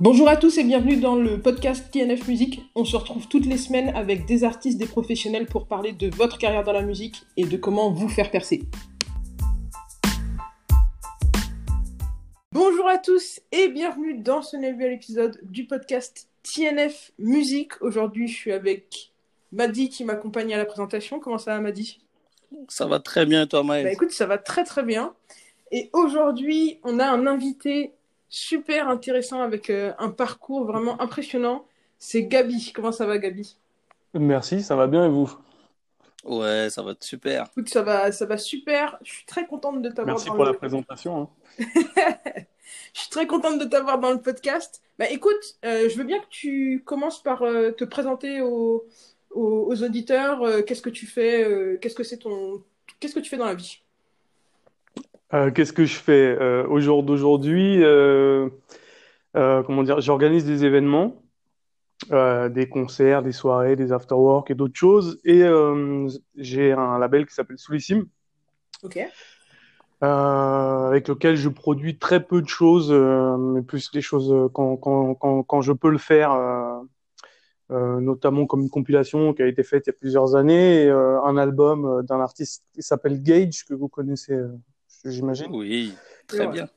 Bonjour à tous et bienvenue dans le podcast TNF Musique. On se retrouve toutes les semaines avec des artistes, des professionnels pour parler de votre carrière dans la musique et de comment vous faire percer. Bonjour à tous et bienvenue dans ce nouvel épisode du podcast TNF Musique. Aujourd'hui, je suis avec Madi qui m'accompagne à la présentation. Comment ça va, Madi? Ça va très bien, toi, Maël? Bah écoute, ça va très très bien. Et aujourd'hui, on a un invité super intéressant avec euh, un parcours vraiment impressionnant. C'est Gabi. Comment ça va, Gabi? Merci, ça va bien et vous? Ouais, ça va super. Écoute, ça va, ça va super. Je suis très contente de t'avoir. Merci dans pour le- la présentation. hein. Je suis très contente de t'avoir dans le podcast. Bah écoute, euh, je veux bien que tu commences par euh, te présenter aux, aux, aux auditeurs. Euh, qu'est-ce que tu fais? Euh, Qu'est-ce que c'est ton Qu'est-ce que tu fais dans la vie? Euh, qu'est-ce que je fais euh, au jour d'aujourd'hui euh, Comment dire? J'organise des événements, des concerts, des soirées, des afterwork et d'autres choses. Et j'ai un label qui s'appelle Soulissime, Ok. avec lequel je produis très peu de choses, mais plus des choses quand, quand, quand, quand je peux le faire. notamment comme une compilation qui a été faite il y a plusieurs années, et, un album d'un artiste qui s'appelle Gage, que vous connaissez, j'imagine. Oui, très bien.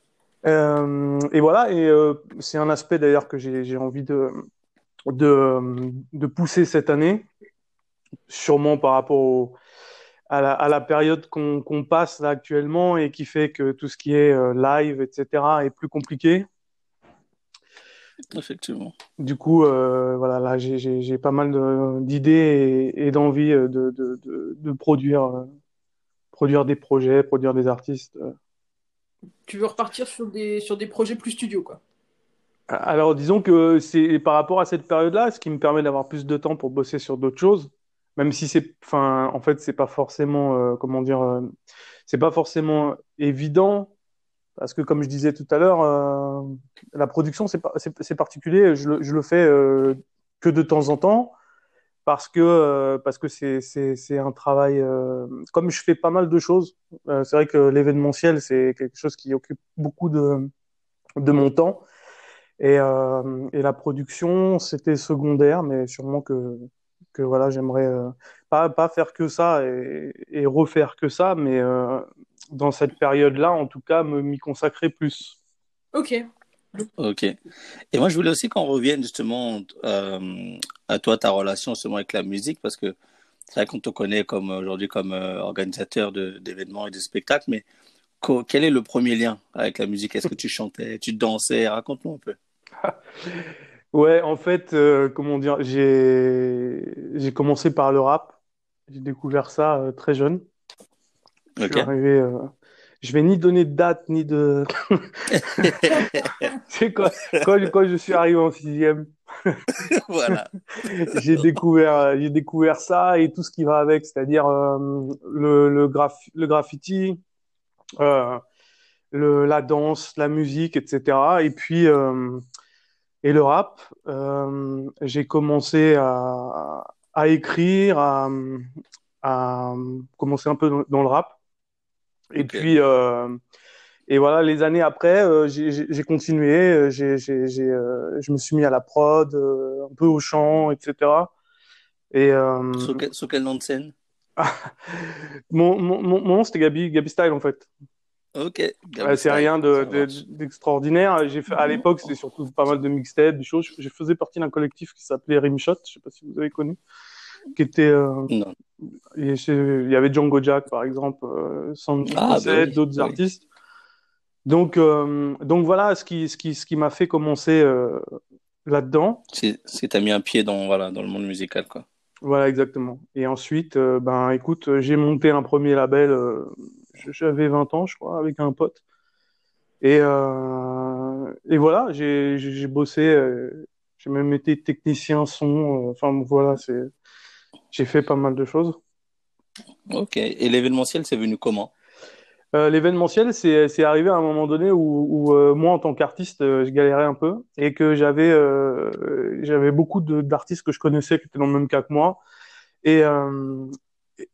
Euh, et voilà, et euh, c'est un aspect d'ailleurs que j'ai j'ai envie de, de, de pousser cette année, sûrement par rapport au- à, la, à la période qu'on qu'on passe là actuellement et qui fait que tout ce qui est euh, live, etc., est plus compliqué. Effectivement. Du coup, euh, voilà, là, j'ai j'ai- j'ai pas mal de- d'idées et, et d'envie de, de, de, de produire, euh, produire des projets, produire des artistes. euh. Tu veux repartir sur des sur des projets plus studio, quoi. Alors, disons que c'est par rapport à cette période-là, ce qui me permet d'avoir plus de temps pour bosser sur d'autres choses, même si c'est, enfin, en fait, c'est pas forcément, euh, comment dire, euh, c'est pas forcément évident, parce que comme je disais tout à l'heure, euh, la production, c'est particulier. Je le, je le fais que de temps en temps, parce que, euh, parce que c'est, c'est, un travail. euh, comme je fais pas mal de choses, euh, c'est vrai que l'événementiel, c'est quelque chose qui occupe beaucoup de, de mon temps. Et, et la production, c'était secondaire, mais sûrement que, que voilà, j'aimerais pas, pas faire que ça et, refaire que ça, mais dans cette période-là, en tout cas, m'y consacrer plus. Ok. Ok. Et moi, je voulais aussi qu'on revienne justement euh, à toi, ta relation justement avec la musique, parce que c'est vrai qu'on te connaît comme aujourd'hui comme euh, organisateur d'événements et de spectacles, mais quel est le premier lien avec la musique? Est-ce que tu chantais, tu dansais? Raconte-nous un peu. Ouais, en fait, euh, comment dire, j'ai commencé par le rap. J'ai découvert ça euh, très jeune. Je suis arrivé. Euh, je vais ni donner de date ni de. C'est quoi quand, quand je suis arrivé en sixième? Voilà. j'ai découvert, j'ai découvert ça et tout ce qui va avec, c'est-à-dire euh, le, le, graph- le graffiti, euh, le, la danse, la musique, etc. Et puis, euh, et le rap. Euh, j'ai commencé à, à écrire, à, à commencer un peu dans, dans le rap. Et puis, euh, et voilà, les années après, euh, j'ai continué, euh, j'ai, euh, je me suis mis à la prod, euh, un peu au chant, etc. Et Sous quel, sous quel nom de scène? mon, mon, nom, c'était Gabi, Gabi Style, en fait. Ok. C'est rien de, de- d'extraordinaire. J'ai fait, à l'époque, c'était surtout pas mal de mixtapes, des choses. Je, je faisais partie d'un collectif qui s'appelait Rimshot, je sais pas si vous avez connu, qui était, euh, il y avait Django Jack, par exemple, euh, Ah, bah d'autres oui. artistes. Donc, euh, donc voilà ce qui, ce qui, ce qui m'a fait commencer euh, là-dedans. C'est, c'est t'as mis un pied dans, voilà, dans le monde musical, quoi. Voilà, exactement. Et ensuite, ben, écoute, j'ai monté un premier label, j'avais 20 ans, je crois, avec un pote. Et, et voilà, j'ai, bossé, j'ai même été technicien son, enfin voilà, c'est, j'ai fait pas mal de choses. Ok. Et l'événementiel, c'est venu comment? Euh, l'événementiel, c'est arrivé à un moment donné où, où euh, moi, en tant qu'artiste, euh, je galérais un peu et que j'avais j'avais beaucoup d'artistes que je connaissais qui étaient dans le même cas que moi et,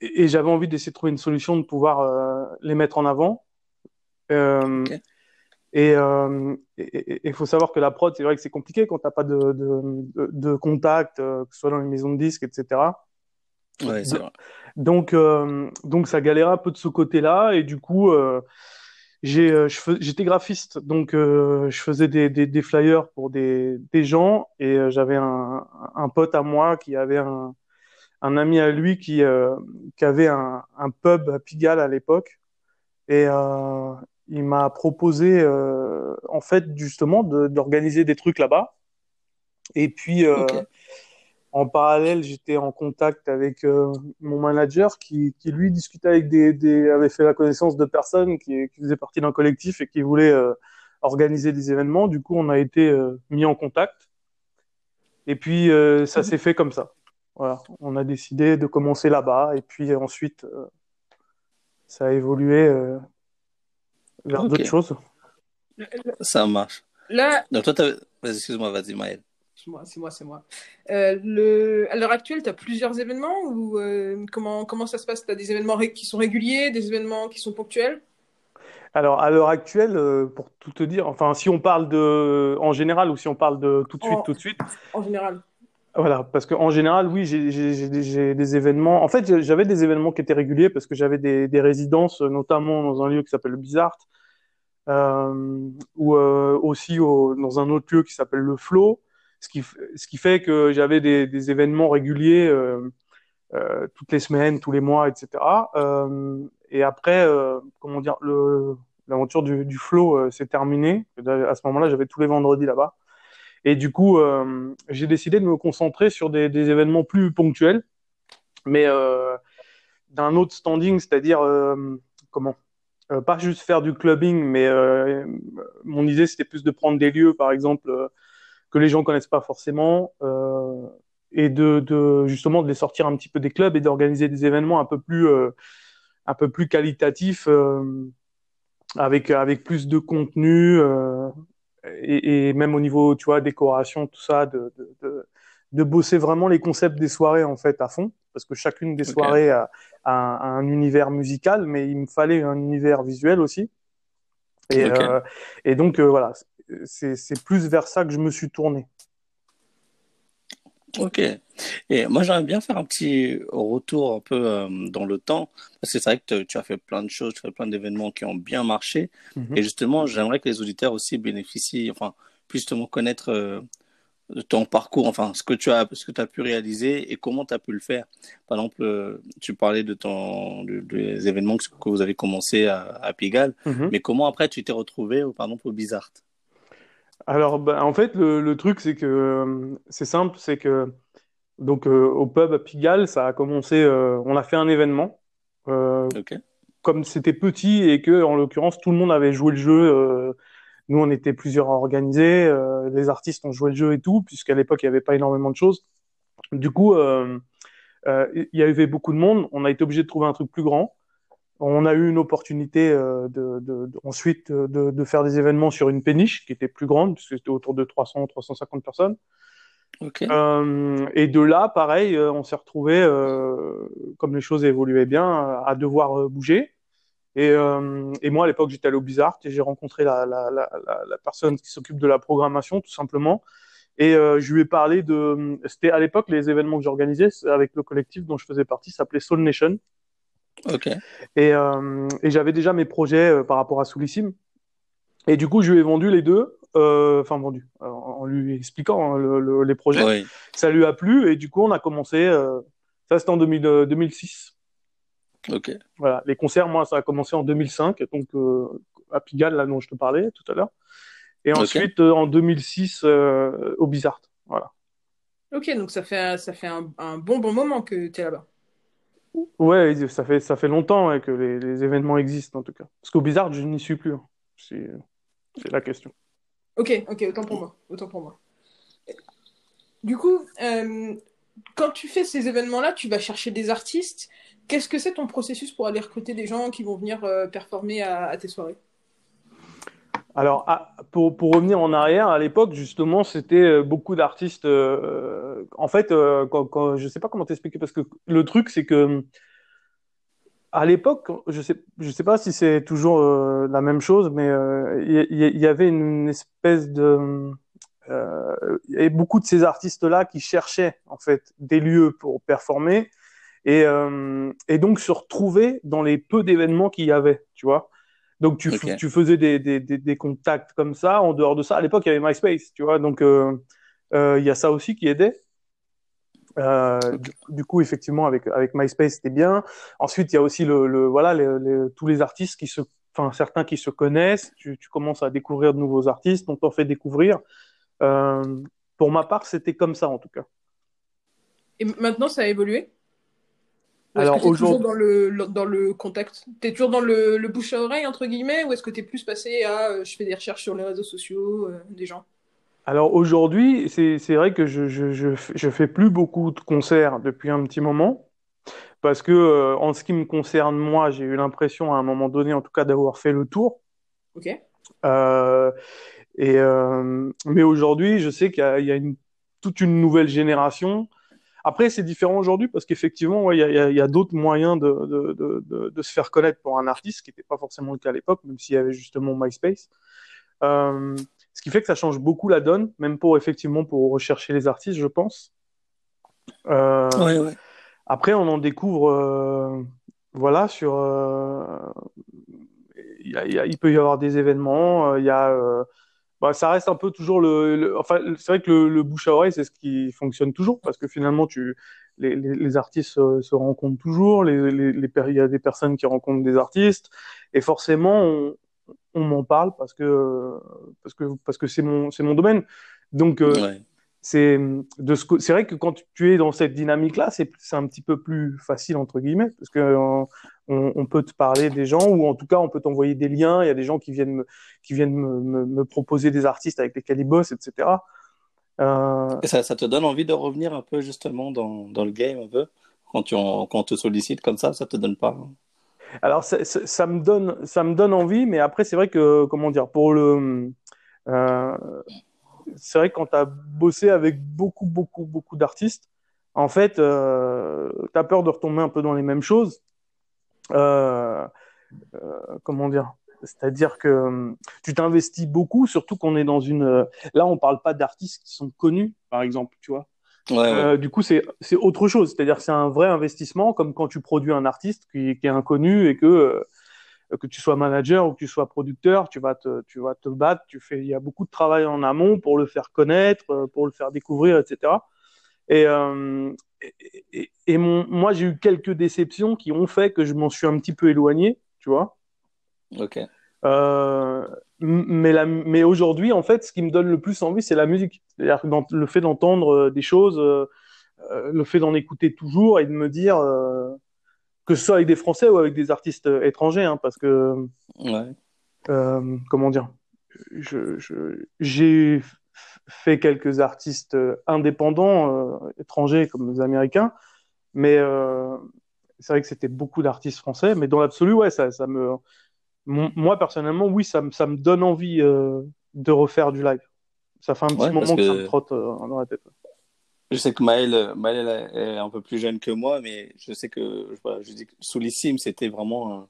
et, et j'avais envie d'essayer de trouver une solution de pouvoir les mettre en avant. Euh, Ok. Et il faut savoir que la prod, c'est vrai que c'est compliqué quand t'as pas de, de, de, contact, que ce soit dans les maisons de disques, etc. Ouais, c'est vrai. Donc, donc ça galérait un peu de ce côté-là. Et du coup, j'ai, j'étais graphiste, donc je faisais des, des, des, flyers pour des, des gens. Et j'avais un, un pote à moi qui avait un, un ami à lui qui, euh, qui avait un, un, pub à Pigalle à l'époque. Et euh, il m'a proposé, euh, en fait, justement, d'organiser des trucs là-bas. Et puis, euh, okay. En parallèle, j'étais en contact avec euh, mon manager qui, qui, lui, discutait avec des, des, avait fait la connaissance de personnes qui, qui faisaient partie d'un collectif et qui voulaient euh, organiser des événements. Du coup, on a été mis en contact. Et puis, ça s'est fait comme ça. Voilà, on a décidé de commencer là-bas et puis ensuite euh, ça a évolué euh, vers okay. d'autres choses. Ça marche. Là, Donc toi, excuse-moi, vas-y Maël. C'est moi, c'est moi, c'est moi. Euh, le... À l'heure actuelle, tu as plusieurs événements ou euh, comment, comment ça se passe? Tu as des événements qui sont réguliers, des événements qui sont ponctuels? Alors, à l'heure actuelle, euh, pour tout te dire, enfin, si on parle de, en général ou si on parle de tout de suite, en... tout de suite. En général. Voilà, parce qu'en général, oui, j'ai des événements. En fait, j'avais des événements qui étaient réguliers parce que j'avais des, des, résidences, notamment dans un lieu qui s'appelle le Bizarre, euh, ou euh, aussi au, dans un autre lieu qui s'appelle le Flow, ce qui, ce qui fait que j'avais des, des, événements réguliers euh, euh, toutes les semaines, tous les mois, etc. Euh, et après, comment dire, l'aventure du, du Flow s'est terminée. À ce moment-là, j'avais tous les vendredis là-bas. Et du coup, euh, j'ai décidé de me concentrer sur des, des événements plus ponctuels, mais euh, d'un autre standing, c'est-à-dire euh, comment Pas juste faire du clubbing, mais mon idée c'était plus de prendre des lieux, par exemple, que les gens connaissent pas forcément, et de, de, justement de les sortir un petit peu des clubs et d'organiser des événements un peu plus un peu plus qualitatifs avec avec plus de contenu et, et, même au niveau, tu vois, décoration, tout ça, de, de, de, de, bosser vraiment les concepts des soirées en fait à fond, parce que chacune des okay. soirées a, a, a, un univers musical, mais il me fallait un univers visuel aussi. Et, okay. euh, et donc euh, voilà, c'est plus vers ça que je me suis tourné. Ok. Et moi, j'aimerais bien faire un petit retour un peu euh, dans le temps, parce que c'est vrai que tu as fait plein de choses, tu as fait plein d'événements qui ont bien marché. Mm -hmm. Et justement, j'aimerais que les auditeurs aussi bénéficient, enfin, puissent justement connaître euh, ton parcours, enfin, ce que tu as, ce que tu as pu réaliser et comment tu as pu le faire. Par exemple, euh, tu parlais de ton, de, des événements que, que, vous avez commencé à, à Pigalle, mm -hmm. mais comment après tu t'es retrouvé, par exemple, au Bizarre alors, bah, en fait, le, le truc, c'est que c'est simple, c'est que donc euh, au pub à Pigalle, ça a commencé. Euh, on a fait un événement. Euh. Comme c'était petit et que, en l'occurrence, tout le monde avait joué le jeu. nous, on était plusieurs à organiser. les artistes ont joué le jeu et tout, puisqu'à l'époque, il n'y avait pas énormément de choses. Du coup, il y avait beaucoup de monde. On a été obligé de trouver un truc plus grand. On a eu une opportunité euh, de, de, de, ensuite de, de, faire des événements sur une péniche qui était plus grande, puisque c'était autour de 300, 350 personnes. Okay. Euh, et de là, pareil, euh, on s'est retrouvé, euh, comme les choses évoluaient bien, à devoir bouger. Et, et moi, à l'époque, j'étais allé au Bizarre et j'ai rencontré la, la, la, la, personne qui s'occupe de la programmation, tout simplement. Et je lui ai parlé de. C'était à l'époque les événements que j'organisais avec le collectif dont je faisais partie, s'appelait Soul Nation. Okay. Et, euh, et j'avais déjà mes projets euh, par rapport à Soulissime. Et du coup, je lui ai vendu les deux. Euh, enfin, vendu. en lui expliquant hein, le, le, les projets. Oui. Ça lui a plu. Et du coup, on a commencé. Euh, ça, c'était en 2000, 2006. Ok. Voilà. Les concerts, moi, ça a commencé en 2005. Donc, à Pigalle, là dont je te parlais tout à l'heure. Et ensuite, okay. en 2006, au Bizarre. Voilà. Ok, donc ça fait, ça fait un, un bon, bon moment que tu es là-bas. Ouais, ça fait, ça fait longtemps que les, événements existent en tout cas. Parce qu'au Bizarre, je n'y suis plus. Hein. C'est la question. Ok, ok, autant pour moi. Autant pour moi. Du coup, euh, quand tu fais ces événements-là, tu vas chercher des artistes. Qu'est-ce que c'est ton processus pour aller recruter des gens qui vont venir euh, performer à, tes soirées? Alors, ah, pour, pour, revenir en arrière, à l'époque, justement, c'était beaucoup d'artistes. Euh, en fait, euh, quand, je sais pas comment t'expliquer, parce que le truc, c'est que À l'époque, je sais, je sais pas si c'est toujours euh, la même chose, mais euh, il y, avait une espèce de, euh, il beaucoup de ces artistes-là qui cherchaient en fait des lieux pour performer et, euh, et donc se retrouver dans les peu d'événements qu'il y avait, tu vois. Donc tu, okay. tu faisais des, des, des, des, contacts comme ça. En dehors de ça, à l'époque il y avait MySpace, tu vois. Donc euh, il y a ça aussi qui aidait. Euh, du, du, coup, effectivement, avec avec MySpace, c'était bien. Ensuite, il y a aussi le, le voilà les, les, tous les artistes qui se, enfin certains qui se connaissent. Tu, tu commences à découvrir de nouveaux artistes, on t'en fait découvrir. Euh, pour ma part, c'était comme ça en tout cas. Et maintenant, ça a évolué? Alors aujourd'hui, dans le dans le contact, t'es toujours dans le, le bouche à oreille entre guillemets, ou est-ce que t'es plus passé à euh, je fais des recherches sur les réseaux sociaux euh, des gens? Alors aujourd'hui, c'est vrai que je, je, je, je, fais plus beaucoup de concerts depuis un petit moment, parce que euh, en ce qui me concerne moi, j'ai eu l'impression à un moment donné, en tout cas, d'avoir fait le tour. Ok. Euh, et euh, mais aujourd'hui, je sais qu'il y, y a, une, toute une nouvelle génération. Après, c'est différent aujourd'hui parce qu'effectivement, ouais, il y a, y a d'autres moyens de, de, de, de, de se faire connaître pour un artiste, ce qui n'était pas forcément le cas à l'époque, même s'il y avait justement MySpace. Euh, ce qui fait que ça change beaucoup la donne, même pour effectivement pour rechercher les artistes, je pense. Euh, ouais, ouais. Après, on en découvre, euh, voilà, sur. Il peut y avoir des événements. Il y a, bah, ça reste un peu toujours le. le enfin, c'est vrai que le, le, bouche à oreille, c'est ce qui fonctionne toujours, parce que finalement, tu, les, les, les artistes se, rencontrent toujours. Les, les, les, il y a des personnes qui rencontrent des artistes, et forcément, on, on m'en parle parce que parce que parce que c'est mon c'est mon domaine. Donc euh, ouais. C'est de ce c'est vrai que quand tu es dans cette dynamique là, c'est un petit peu plus facile entre guillemets parce que on, on, peut te parler des gens ou en tout cas on peut t'envoyer des liens. Il y a des gens qui viennent me qui viennent me, me, me proposer des artistes avec lesquels ils bossent, etc. Euh... Et ça, ça te donne envie de revenir un peu justement dans, dans le game un peu quand tu en, quand on te sollicite comme ça, ça te donne pas. Hein? Alors ça, ça, ça, me donne, ça me donne envie, mais après c'est vrai que comment dire, pour le, euh, c'est vrai que quand tu as bossé avec beaucoup, beaucoup, beaucoup d'artistes, en fait, euh, tu as peur de retomber un peu dans les mêmes choses. Euh, euh comment dire? C'est-à-dire que tu t'investis beaucoup, surtout qu'on est dans une. Là, on parle pas d'artistes qui sont connus, par exemple, tu vois. Ouais, ouais. Euh, du coup, c'est c'est autre chose. C'est-à-dire que c'est un vrai investissement, comme quand tu produis un artiste qui, qui est inconnu et que euh, que tu sois manager ou que tu sois producteur, tu vas te tu vas te battre. Tu fais, il y a beaucoup de travail en amont pour le faire connaître, euh, pour le faire découvrir, etc. Et euh, et, et, et mon, moi, j'ai eu quelques déceptions qui ont fait que je m'en suis un petit peu éloigné, tu vois. Ok. Euh, mais, la, mais aujourd'hui, en fait, ce qui me donne le plus envie, c'est la musique. C'est-à-dire le fait d'entendre euh, des choses, euh, le fait d'en écouter toujours et de me dire euh, que ce soit avec des Français ou avec des artistes étrangers, hein, parce que ouais. euh, comment dire, j'ai fait quelques artistes indépendants étrangers comme les Américains, mais c'est vrai que c'était beaucoup d'artistes français. Mais dans l'absolu, ouais, ça, ça me moi personnellement, oui, ça, me, ça me donne envie euh, de refaire du live. Ça fait un petit ouais, moment que... que... ça me trotte euh, dans la tête. Je sais que Maël, Maël est un peu plus jeune que moi, mais je sais que voilà, je dis que Soulissime, c'était vraiment un,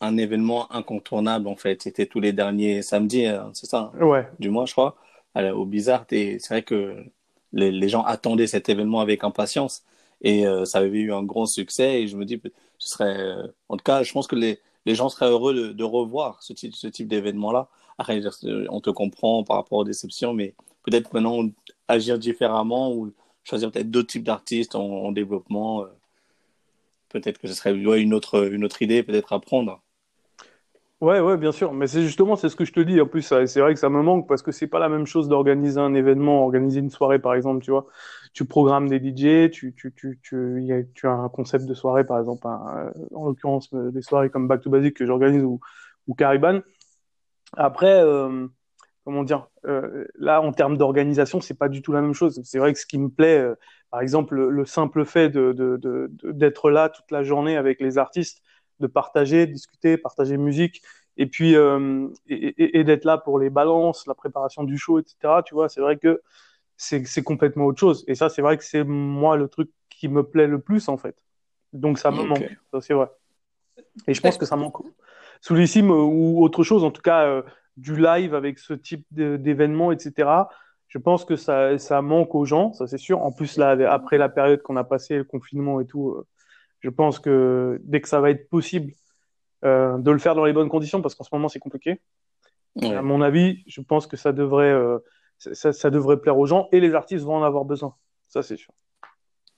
un, événement incontournable en fait. C'était tous les derniers samedis, hein, c'est ça hein, ouais. Du mois, je crois, au Bizarre. C'est vrai que les, les, gens attendaient cet événement avec impatience et euh, ça avait eu un grand succès. Et je me dis, ce serait, euh, en tout cas, je pense que les les gens seraient heureux de, de revoir ce type, ce type d'événement-là. Après, on te comprend par rapport aux déceptions, mais peut-être maintenant agir différemment ou choisir peut-être d'autres types d'artistes en, en, développement. Euh, peut-être que ce serait une, autre, une autre idée peut-être à prendre. Ouais, ouais, bien sûr. Mais c'est justement, c'est ce que je te dis. En plus, c'est vrai que ça me manque parce que c'est pas la même chose d'organiser un événement, organiser une soirée, par exemple, tu vois. Tu programmes des DJ, tu, tu, tu, tu, a, tu as un concept de soirée, par exemple, un, en l'occurrence, euh, des soirées comme Back to Basic que j'organise ou, ou Cariban. Après, euh, comment dire, euh, là, en termes d'organisation, c'est pas du tout la même chose. C'est vrai que ce qui me plaît, euh, par exemple, le, le simple fait de, de, de, d'être là toute la journée avec les artistes, de partager, de discuter, partager musique, et puis euh, et, et, et d'être là pour les balances, la préparation du show, etc. Tu vois, c'est vrai que c'est complètement autre chose. Et ça, c'est vrai que c'est moi le truc qui me plaît le plus en fait. Donc ça me okay. manque, ça c'est vrai. Et je pense que ça manque. Soulissime ou autre chose, en tout cas du live avec ce type d'événement, etc. Je pense que ça, ça manque aux gens, ça c'est sûr. En plus, là, après la période qu'on a passée, le confinement et tout, je pense que dès que ça va être possible de le faire dans les bonnes conditions, parce qu'en ce moment c'est compliqué, à mon avis, je pense que ça devrait, euh, ça, devrait plaire aux gens et les artistes vont en avoir besoin. Ça, c'est sûr.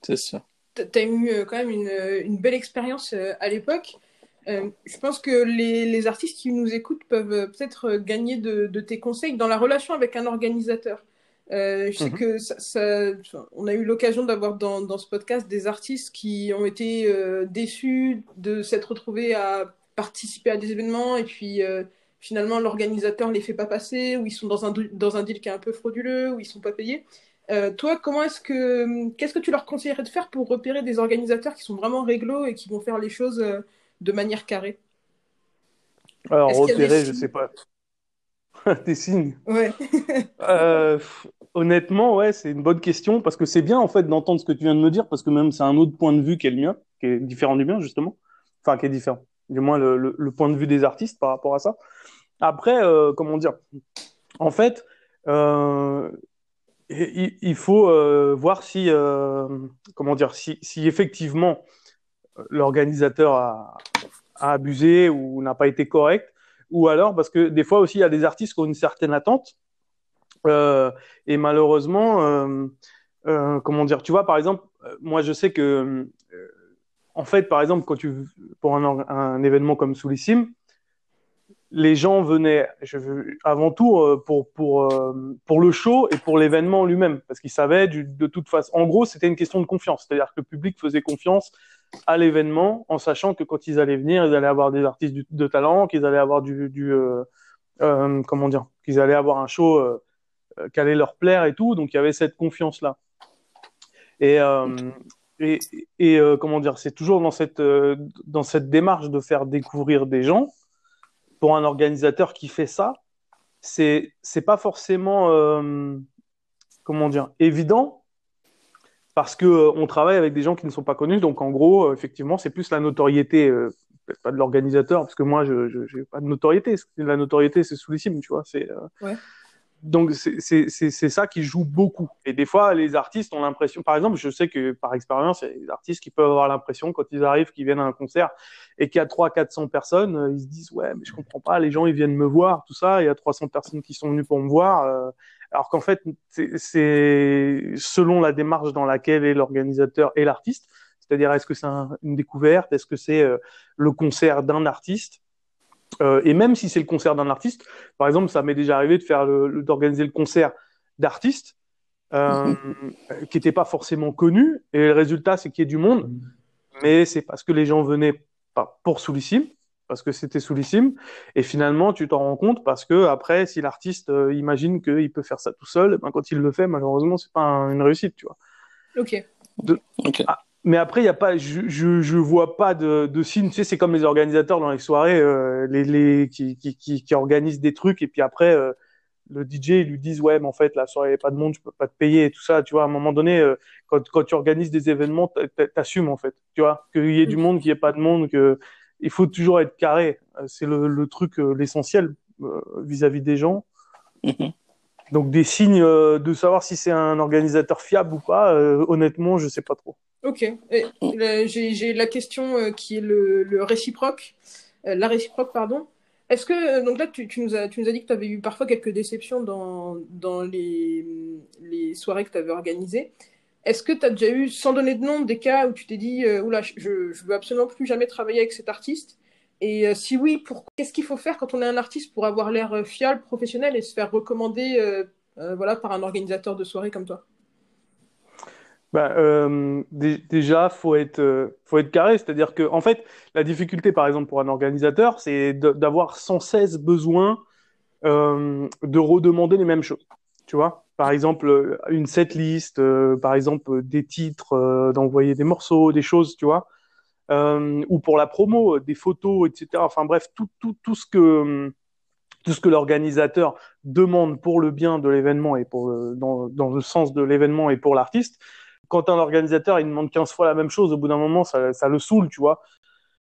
C'est sûr. Tu as eu euh, quand même une, une belle expérience euh, à l'époque. Je pense que les, les, artistes qui nous écoutent peuvent peut-être gagner de, de, tes conseils dans la relation avec un organisateur. je sais mhm. que ça, on a eu l'occasion d'avoir dans, dans, ce podcast des artistes qui ont été déçus de s'être retrouvés à participer à des événements et puis finalement l'organisateur les fait pas passer, ou ils sont dans un, dans un deal qui est un peu frauduleux, ou ils sont pas payés. Euh, toi, comment est-ce que qu'est-ce que tu leur conseillerais de faire pour repérer des organisateurs qui sont vraiment réglo et qui vont faire les choses euh, de manière carrée Alors repérer, je sais pas. des signes. Ouais. euh, honnêtement, ouais, c'est une bonne question parce que c'est bien en fait d'entendre ce que tu viens de me dire parce que même c'est un autre point de vue qui est le mien, qui est différent du mien justement, enfin qui est différent du moins le, le, point de vue des artistes par rapport à ça. Après, euh, comment dire? En fait, euh, il, il, faut voir si, comment dire, si, si effectivement l'organisateur a, abusé ou n'a pas été correct, ou alors parce que des fois aussi il y a des artistes qui ont une certaine attente. Et malheureusement, comment dire, tu vois, par exemple, moi je sais que en fait, par exemple, quand tu pour un, événement comme Soulissime, les gens venaient avant tout euh, pour pour euh, pour le show et pour l'événement lui-même parce qu'ils savaient de toute façon en gros c'était une question de confiance. C'est-à-dire que le public faisait confiance à l'événement en sachant que quand ils allaient venir ils allaient avoir des artistes de talent qu'ils allaient avoir du, euh, euh, comment dire qu'ils allaient avoir un show euh, qui allait leur plaire et tout. Donc il y avait cette confiance là et et, euh, comment dire, c'est toujours dans cette euh, dans cette démarche de faire découvrir des gens. Pour un organisateur qui fait ça, c'est c'est pas forcément euh, comment dire évident parce que on travaille avec des gens qui ne sont pas connus. Donc en gros, effectivement, c'est plus la notoriété, peut-être pas de l'organisateur, parce que moi, je j'ai pas de notoriété. La notoriété, c'est sous les cimes, tu vois. C'est ouais donc c'est ça qui joue beaucoup. Et des fois, les artistes ont l'impression, par exemple, je sais que par expérience, il y a des artistes qui peuvent avoir l'impression quand ils arrivent, qu'ils viennent à un concert et qu'il y a 300, 400 personnes, euh, ils se disent ouais, mais je comprends pas, les gens ils viennent me voir, tout ça, il y a 300 personnes qui sont venues pour me voir, euh, alors qu'en fait c'est selon la démarche dans laquelle est l'organisateur et l'artiste. C'est-à-dire, est-ce que c'est une découverte? Est-ce que c'est euh, le concert d'un artiste? Euh, et même si c'est le concert d'un artiste, par exemple, ça m'est déjà arrivé de faire le, d'organiser le concert d'artistes euh, qui n'étaient pas forcément connus. Et le résultat, c'est qu'il y ait du monde, mais c'est parce que les gens venaient pas pour Soulissime, parce que c'était Soulissime. Et finalement, tu t'en rends compte parce que après, si l'artiste euh, imagine qu'il peut faire ça tout seul, ben, quand il le fait, malheureusement, c'est pas une réussite, tu vois. Ok. De... Ah, mais après, il y a pas, je, je, je vois pas de, de signe. Tu sais, c'est comme les organisateurs dans les soirées, euh, les, les qui, qui, qui, qui, organisent des trucs et puis après, euh, le DJ ils lui disent ouais, mais en fait la soirée, il n'y a pas de monde, je peux pas te payer et tout ça. Tu vois, à un moment donné, euh, quand, quand tu organises des événements, t'assumes en fait. Tu vois, qu'il y ait du mm. monde, qu'il n'y ait pas de monde, que il faut toujours être carré. C'est le, le truc, l'essentiel vis-à-vis des gens. Donc des signes de savoir si c'est un organisateur fiable ou pas, honnêtement, je sais pas trop. Ok. J'ai la question euh, qui est le, le réciproque, euh, la réciproque, pardon. Est-ce que, euh, donc là, tu, tu, nous as, tu nous as dit que tu avais eu parfois quelques déceptions dans, dans les, les soirées que tu avais organisées. Est-ce que tu as déjà eu, sans donner de nom, des cas où tu t'es dit, euh, oula, je, je veux absolument plus jamais travailler avec cet artiste? Et si oui, qu'est-ce qu'il faut faire quand on est un artiste pour avoir l'air fiable, professionnel et se faire recommander voilà, par un organisateur de soirée comme toi? Bah, euh, déjà, faut être, euh, faut être carré. C'est-à-dire que, en fait, la difficulté, par exemple, pour un organisateur, c'est d'avoir sans cesse besoin euh, de redemander les mêmes choses. Tu vois, par exemple, une setlist, euh, par exemple, des titres, euh, d'envoyer des morceaux, des choses, tu vois, euh, ou pour la promo, des photos, etc. Enfin bref, tout, tout, tout ce que tout ce que l'organisateur demande pour le bien de l'événement et pour le, dans, dans le sens de l'événement et pour l'artiste, quand un organisateur il demande 15 fois la même chose, au bout d'un moment, ça, ça le saoule, tu vois.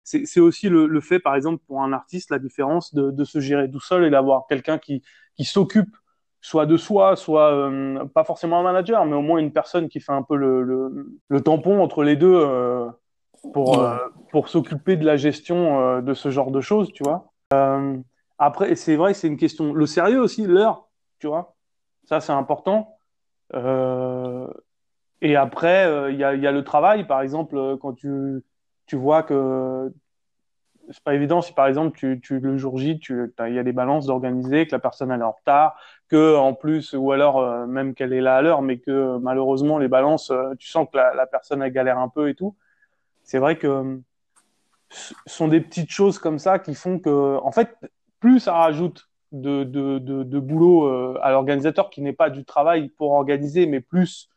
c'est aussi le, le, fait, par exemple, pour un artiste, la différence de, de se gérer tout seul et d'avoir quelqu'un qui, qui s'occupe soit de soi, soit euh, pas forcément un manager, mais au moins une personne qui fait un peu le, le, le tampon entre les deux euh, pour, euh, pour s'occuper de la gestion de ce genre de choses, tu vois. après, c'est vrai, c'est une question. Le sérieux aussi, l'heure, tu vois. Ça, c'est important. et après, il y, a, y a le travail, par exemple, quand tu, tu vois que c'est pas évident si par exemple tu, le jour J il y a des balances d'organiser que la personne elle est en retard que en plus ou alors euh, même qu'elle est là à l'heure mais que malheureusement les balances euh, tu sens que la, personne elle galère un peu et tout. C'est vrai que ce sont des petites choses comme ça qui font que en fait plus ça rajoute de boulot euh, à l'organisateur qui n'est pas du travail pour organiser mais plus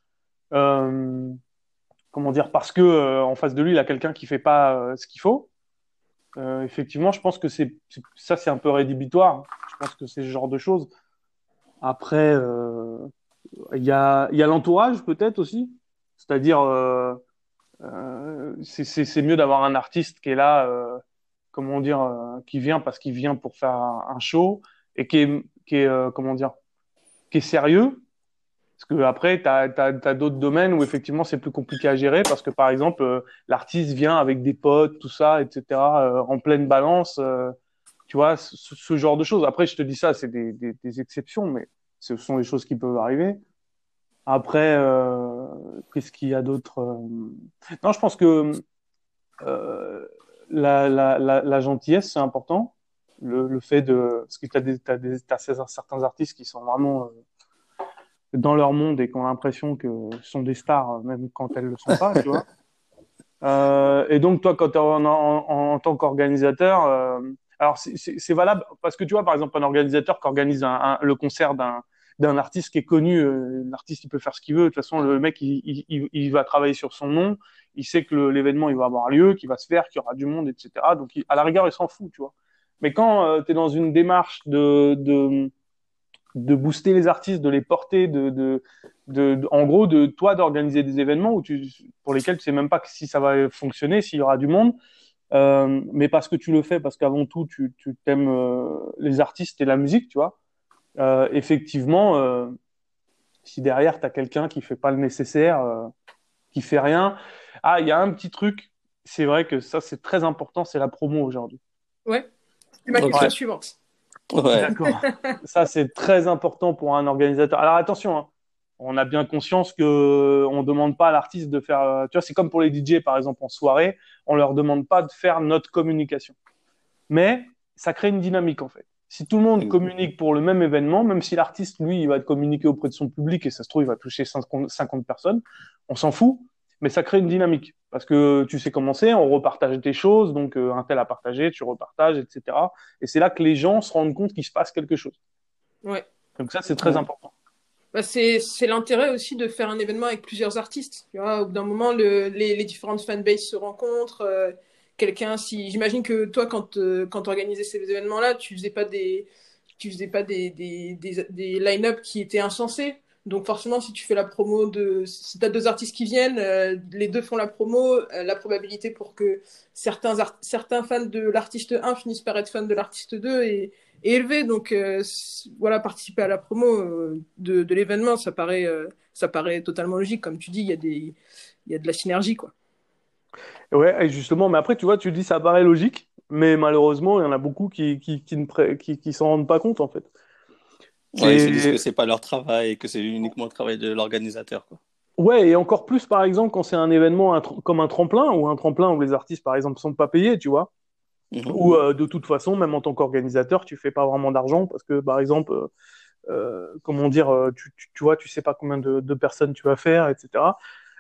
comment dire parce que en face de lui il a quelqu'un qui fait pas ce qu'il faut euh, effectivement, je pense que c'est ça, c'est un peu rédhibitoire. Je pense que c'est ce genre de choses. Après, euh, il y a, y a l'entourage peut-être aussi. C'est-à-dire, euh, euh c'est mieux d'avoir un artiste qui est là, comment dire, qui vient parce qu'il vient pour faire un show et qui est, qui est comment qui est sérieux parce que après, tu as, d'autres domaines où effectivement c'est plus compliqué à gérer parce que par exemple, euh, l'artiste vient avec des potes, tout ça, etc., euh, en pleine balance, euh, tu vois, ce, genre de choses. Après, je te dis ça, c'est des, des, des, exceptions, mais ce sont des choses qui peuvent arriver. Après, qu'est-ce qu'il y a d'autre Non, je pense que la, la, la, la, gentillesse, c'est important. Le, le, fait de... Parce que tu as, as, as, certains artistes qui sont vraiment dans leur monde et qui ont l'impression que ce sont des stars, euh, même quand elles le sont pas, tu vois. Euh, et donc, toi, quand es en, en, en, tant qu'organisateur, euh, alors c'est valable parce que tu vois, par exemple, un organisateur qui organise un, un, le concert d'un d'un artiste qui est connu, euh, l'artiste il peut faire ce qu'il veut. De toute façon, le mec il, il, il, va travailler sur son nom, il sait que l'événement il va avoir lieu, qu'il va se faire, qu'il y aura du monde, etc. Donc à la rigueur, il s'en fout, tu vois. Mais quand euh, tu es dans une démarche de, de de booster les artistes, de les porter, de, de, de, en gros, de toi d'organiser des événements où tu, pour lesquels tu sais même pas si ça va fonctionner, s'il y aura du monde, euh, mais parce que tu le fais, parce qu'avant tout tu, tu aimes euh, les artistes et la musique, tu vois. Euh, effectivement, euh, si derrière tu as quelqu'un qui fait pas le nécessaire, euh, qui fait rien, ah, il y a un petit truc. C'est vrai que ça c'est très important, c'est la promo aujourd'hui. Ouais. C'est ma question suivante. Ouais. D'accord. Ça, c'est très important pour un organisateur. Alors attention, hein. on a bien conscience que on demande pas à l'artiste de faire. Euh, tu vois, c'est comme pour les DJ, par exemple, en soirée, on leur demande pas de faire notre communication. Mais ça crée une dynamique en fait. Si tout le monde communique pour le même événement, même si l'artiste, lui, il va communiquer auprès de son public et ça se trouve, il va toucher 50 personnes, on s'en fout mais ça crée une dynamique parce que tu sais comment c'est, on repartage des choses, donc euh, un tel a partagé, tu repartages, etc. Et c'est là que les gens se rendent compte qu'il se passe quelque chose. Ouais. Donc ça, c'est très important. Bah c'est l'intérêt aussi de faire un événement avec plusieurs artistes. Tu vois, au bout d'un moment, le, les, les, différentes fanbases se rencontrent. Euh, Quelqu'un, si j'imagine que toi, quand euh, quand organisais ces événements-là, tu faisais pas des tu faisais pas des des, des, des line-up qui étaient insensés. Donc forcément, si tu fais la promo de, si as deux artistes qui viennent, euh, les deux font la promo, euh, la probabilité pour que certains, fans de l'artiste 1 finissent par être fans de l'artiste 2 est, élevée. Donc euh, voilà, participer à la promo de, l'événement, ça paraît, totalement logique. Comme tu dis, il y a des, y a de la synergie, quoi. Ouais, justement, mais après, tu vois, tu dis ça paraît logique, mais malheureusement, il y en a beaucoup qui, ne qui s'en rendent pas compte, en fait. Ouais, ils se disent que c'est pas leur travail et que c'est uniquement le travail de l'organisateur. Ouais, et encore plus par exemple quand c'est un événement un comme un tremplin ou un tremplin où les artistes par exemple sont pas payés, tu vois. Mmh. Ou euh, de toute façon, même en tant qu'organisateur, tu fais pas vraiment d'argent parce que par exemple, euh, euh comment dire, tu, tu, tu, vois, tu sais pas combien de, de, personnes tu vas faire, etc.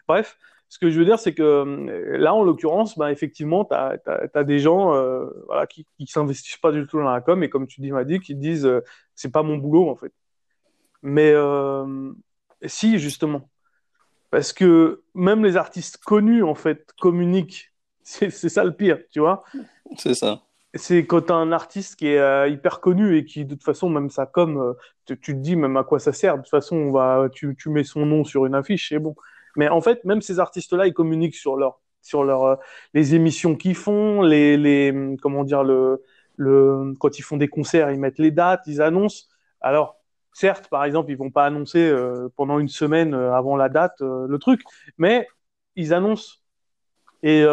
Bref, ce que je veux dire, c'est que euh, là, en l'occurrence, bah, effectivement, tu as, as, as, des gens euh, voilà, qui ne s'investissent pas du tout dans la com et comme tu dis, m'as dit, qui disent euh, c'est pas mon boulot en fait. Mais euh, si, justement. Parce que même les artistes connus, en fait, communiquent. C'est ça le pire, tu vois. C'est ça. C'est quand tu as un artiste qui est euh, hyper connu et qui, de toute façon, même ça comme, tu, tu, te dis même à quoi ça sert. De toute façon, on va, tu, tu mets son nom sur une affiche, c'est bon. Mais en fait, même ces artistes-là, ils communiquent sur leur sur leur les émissions qu'ils font, les, les comment dire le le quand ils font des concerts, ils mettent les dates, ils annoncent. Alors certes, par exemple, ils vont pas annoncer pendant une semaine avant la date le truc, mais ils annoncent. Et,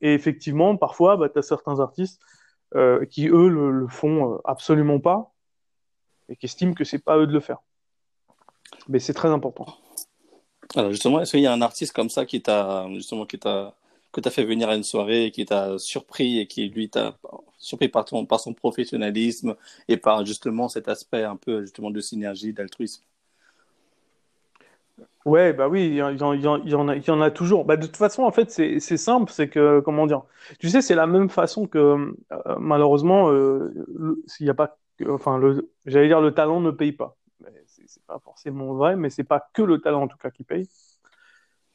et effectivement, parfois, bah, tu as certains artistes qui eux le, le font absolument pas et qui estiment que c'est pas eux de le faire. Mais c'est très important. Alors justement, est-ce qu'il y a un artiste comme ça qui t'a justement qui t'a que fait venir à une soirée, qui t'a surpris et qui lui t'a surpris par, par son professionnalisme et par justement cet aspect un peu justement de synergie, d'altruisme? Ouais, bah oui, il y, en, y y a, y en a toujours. Bah, de toute façon, en fait, c'est simple, c'est que, comment dire, tu sais, c'est la même façon que, euh, malheureusement, euh, s'il n'y a pas, enfin, j'allais dire, le talent ne paye pas c'est pas forcément vrai, mais c'est pas que le talent en tout cas qui paye.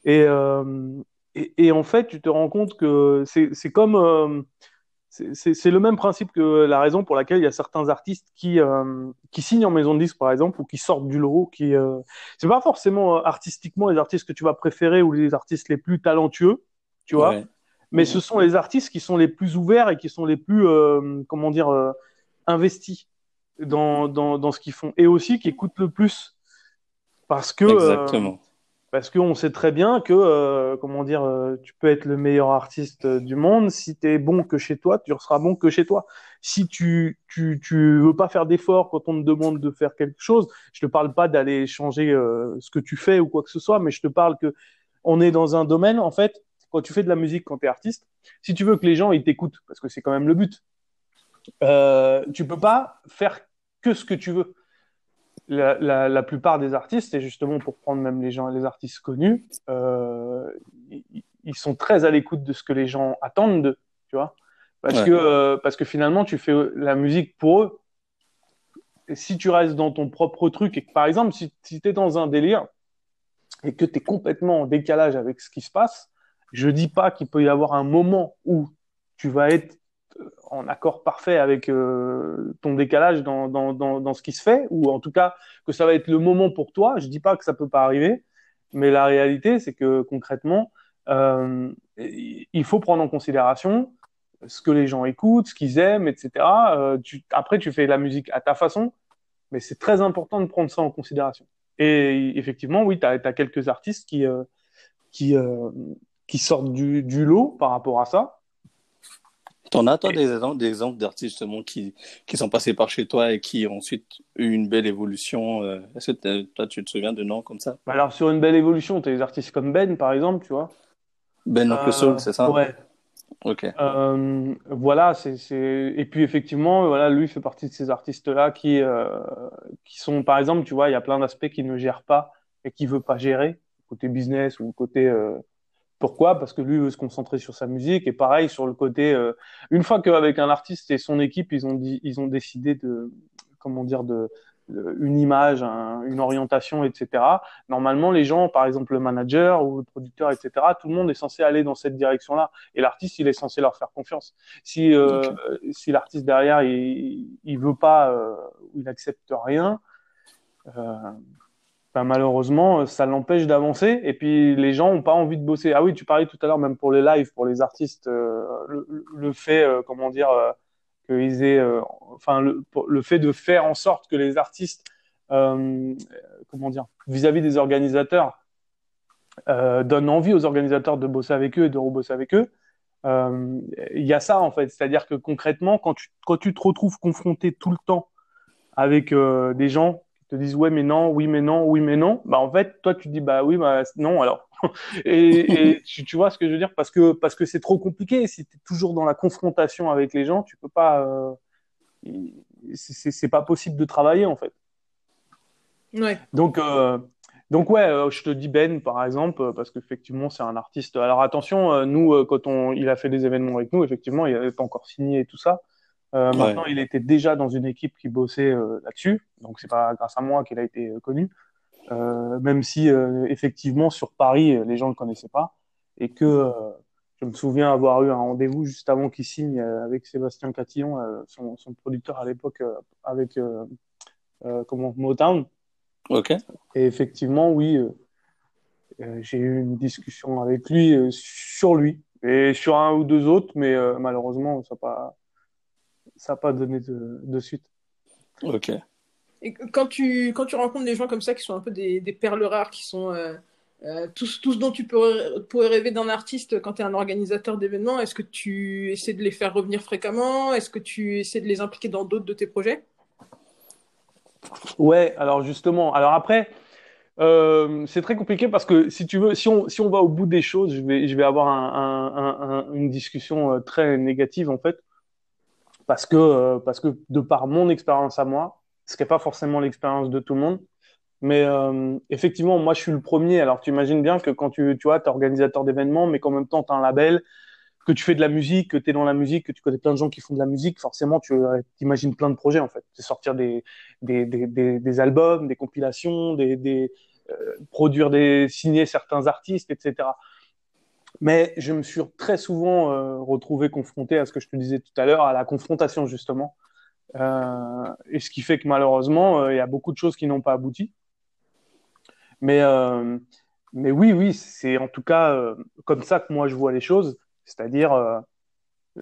Et, euh, et, en fait, tu te rends compte que c'est comme euh, c'est le même principe que la raison pour laquelle il y a certains artistes qui euh, qui signent en maison de disque par exemple ou qui sortent du lot. Qui c'est pas forcément artistiquement les artistes que tu vas préférer ou les artistes les plus talentueux, tu vois. Mais ce sont les artistes qui sont les plus ouverts et qui sont les plus comment dire investis dans, dans, dans ce qu'ils font et aussi qui écoutent le plus. Parce que. Euh, Exactement. parce qu'on sait très bien que, euh, comment dire, euh, tu peux être le meilleur artiste du monde. Si tu es bon que chez toi, tu seras bon que chez toi. Si tu, tu, tu veux pas faire d'efforts quand on te demande de faire quelque chose, je te parle pas d'aller changer ce que tu fais ou quoi que ce soit, mais je te parle que on est dans un domaine, en fait, quand tu fais de la musique, quand tu es artiste, si tu veux que les gens ils t'écoutent, parce que c'est quand même le but, euh, tu peux pas faire que ce que tu veux. La, la, plupart des artistes, et justement pour prendre même les gens, les artistes connus, euh, ils, sont très à l'écoute de ce que les gens attendent d'eux, tu vois, parce que euh, parce que finalement tu fais la musique pour eux. Et si tu restes dans ton propre truc et que par exemple si, si tu es dans un délire et que tu es complètement en décalage avec ce qui se passe, je dis pas qu'il peut y avoir un moment où tu vas être en accord parfait avec euh, ton décalage dans, dans, dans, ce qui se fait, ou en tout cas que ça va être le moment pour toi. Je dis pas que ça peut pas arriver, mais la réalité, c'est que concrètement, euh, il faut prendre en considération ce que les gens écoutent, ce qu'ils aiment, etc. Euh, après, tu fais la musique à ta façon, mais c'est très important de prendre ça en considération. Et effectivement, oui, tu as, quelques artistes qui, qui, qui sortent du, du lot par rapport à ça. T'en as, toi, des exemples, des exemples d'artistes justement qui, qui sont passés par chez toi et qui ont ensuite eu une belle évolution euh, Est-ce que toi, tu te souviens de noms comme ça? Bah Alors, sur une belle évolution, tu as des artistes comme Ben, par exemple, tu vois. Ben Soul, euh, c'est ça? Ouais. Ok. Euh, voilà, c'est, c'est... Et puis, effectivement, voilà, lui fait partie de ces artistes-là qui, qui sont, par exemple, tu vois, il y a plein d'aspects qu'il ne gère pas et qu'il veut pas gérer, côté business ou côté pourquoi? Parce que lui veut se concentrer sur sa musique et pareil sur le côté. Euh, une fois qu'avec un artiste et son équipe, ils ont dit, ils ont décidé de, comment dire, de, une image, une orientation, etc. Normalement, les gens, par exemple le manager ou le producteur, etc. Tout le monde est censé aller dans cette direction-là et l'artiste, il est censé leur faire confiance. Si euh, si l'artiste derrière, il, il veut pas, euh, il accepte rien. Euh, ben, malheureusement, ça l'empêche d'avancer. Et puis, les gens n'ont pas envie de bosser. Ah oui, tu parlais tout à l'heure, même pour les lives, pour les artistes, euh, le, fait, euh, comment dire, euh, qu'ils aient, enfin, le, fait de faire en sorte que les artistes, comment dire, vis-à-vis des organisateurs, donnent envie aux organisateurs de bosser avec eux et de rebosser avec eux. Il y a ça, en fait. C'est-à-dire que concrètement, quand tu, quand tu te retrouves confronté tout le temps avec des gens te disent ouais mais non, oui mais non, oui mais non, bah en fait toi tu dis bah oui bah non alors. et, et tu, tu, vois ce que je veux dire? Parce que parce que c'est trop compliqué. Si tu es toujours dans la confrontation avec les gens, tu peux pas. Euh, c'est pas possible de travailler en fait. Ouais. Donc euh, donc ouais, euh, je te dis Ben par exemple parce qu'effectivement c'est un artiste. Alors attention, euh, nous quand on il a fait des événements avec nous, effectivement il n'avait pas encore signé et tout ça. Euh, maintenant, il était déjà dans une équipe qui bossait euh, là-dessus, donc c'est pas grâce à moi qu'il a été euh, connu. Euh, même si effectivement sur Paris, les gens le connaissaient pas, et que je me souviens avoir eu un rendez-vous juste avant qu'il signe avec Sébastien Catillon, son, son, producteur à l'époque, avec comment Motown. Ok. Et effectivement, oui, j'ai eu une discussion avec lui sur lui et sur un ou deux autres, mais malheureusement, ça pas, ça pas donné de, de suite. Ok. Et quand tu, quand tu rencontres des gens comme ça qui sont un peu des, des perles rares, qui sont euh, euh, tout, ce dont tu pourrais, pourrais rêver d'un artiste quand tu es un organisateur d'événements, est-ce que tu essaies de les faire revenir fréquemment? Est-ce que tu essaies de les impliquer dans d'autres de tes projets? Ouais, alors justement, alors après, euh, c'est très compliqué parce que si tu veux, si on, si on va au bout des choses, je vais, je vais avoir un, un, une discussion très négative en fait, parce que, parce que de par mon expérience à moi, ce qui n'est pas forcément l'expérience de tout le monde. Mais euh, effectivement, moi, je suis le premier. Alors, tu imagines bien que quand tu, tu vois, es organisateur d'événements, mais qu'en même temps, tu as un label, que tu fais de la musique, que tu es dans la musique, que tu connais plein de gens qui font de la musique, forcément, tu euh, imagines plein de projets, en fait. C'est sortir des, des, des, des, des, albums, des compilations, des, des euh, produire des, signer certains artistes, etc. Mais je me suis très souvent euh, retrouvé confronté à ce que je te disais tout à l'heure, à la confrontation, justement. Euh, et ce qui fait que malheureusement, euh, il y a beaucoup de choses qui n'ont pas abouti. Mais, mais oui, oui, c'est en tout cas comme ça que moi je vois les choses, c'est-à-dire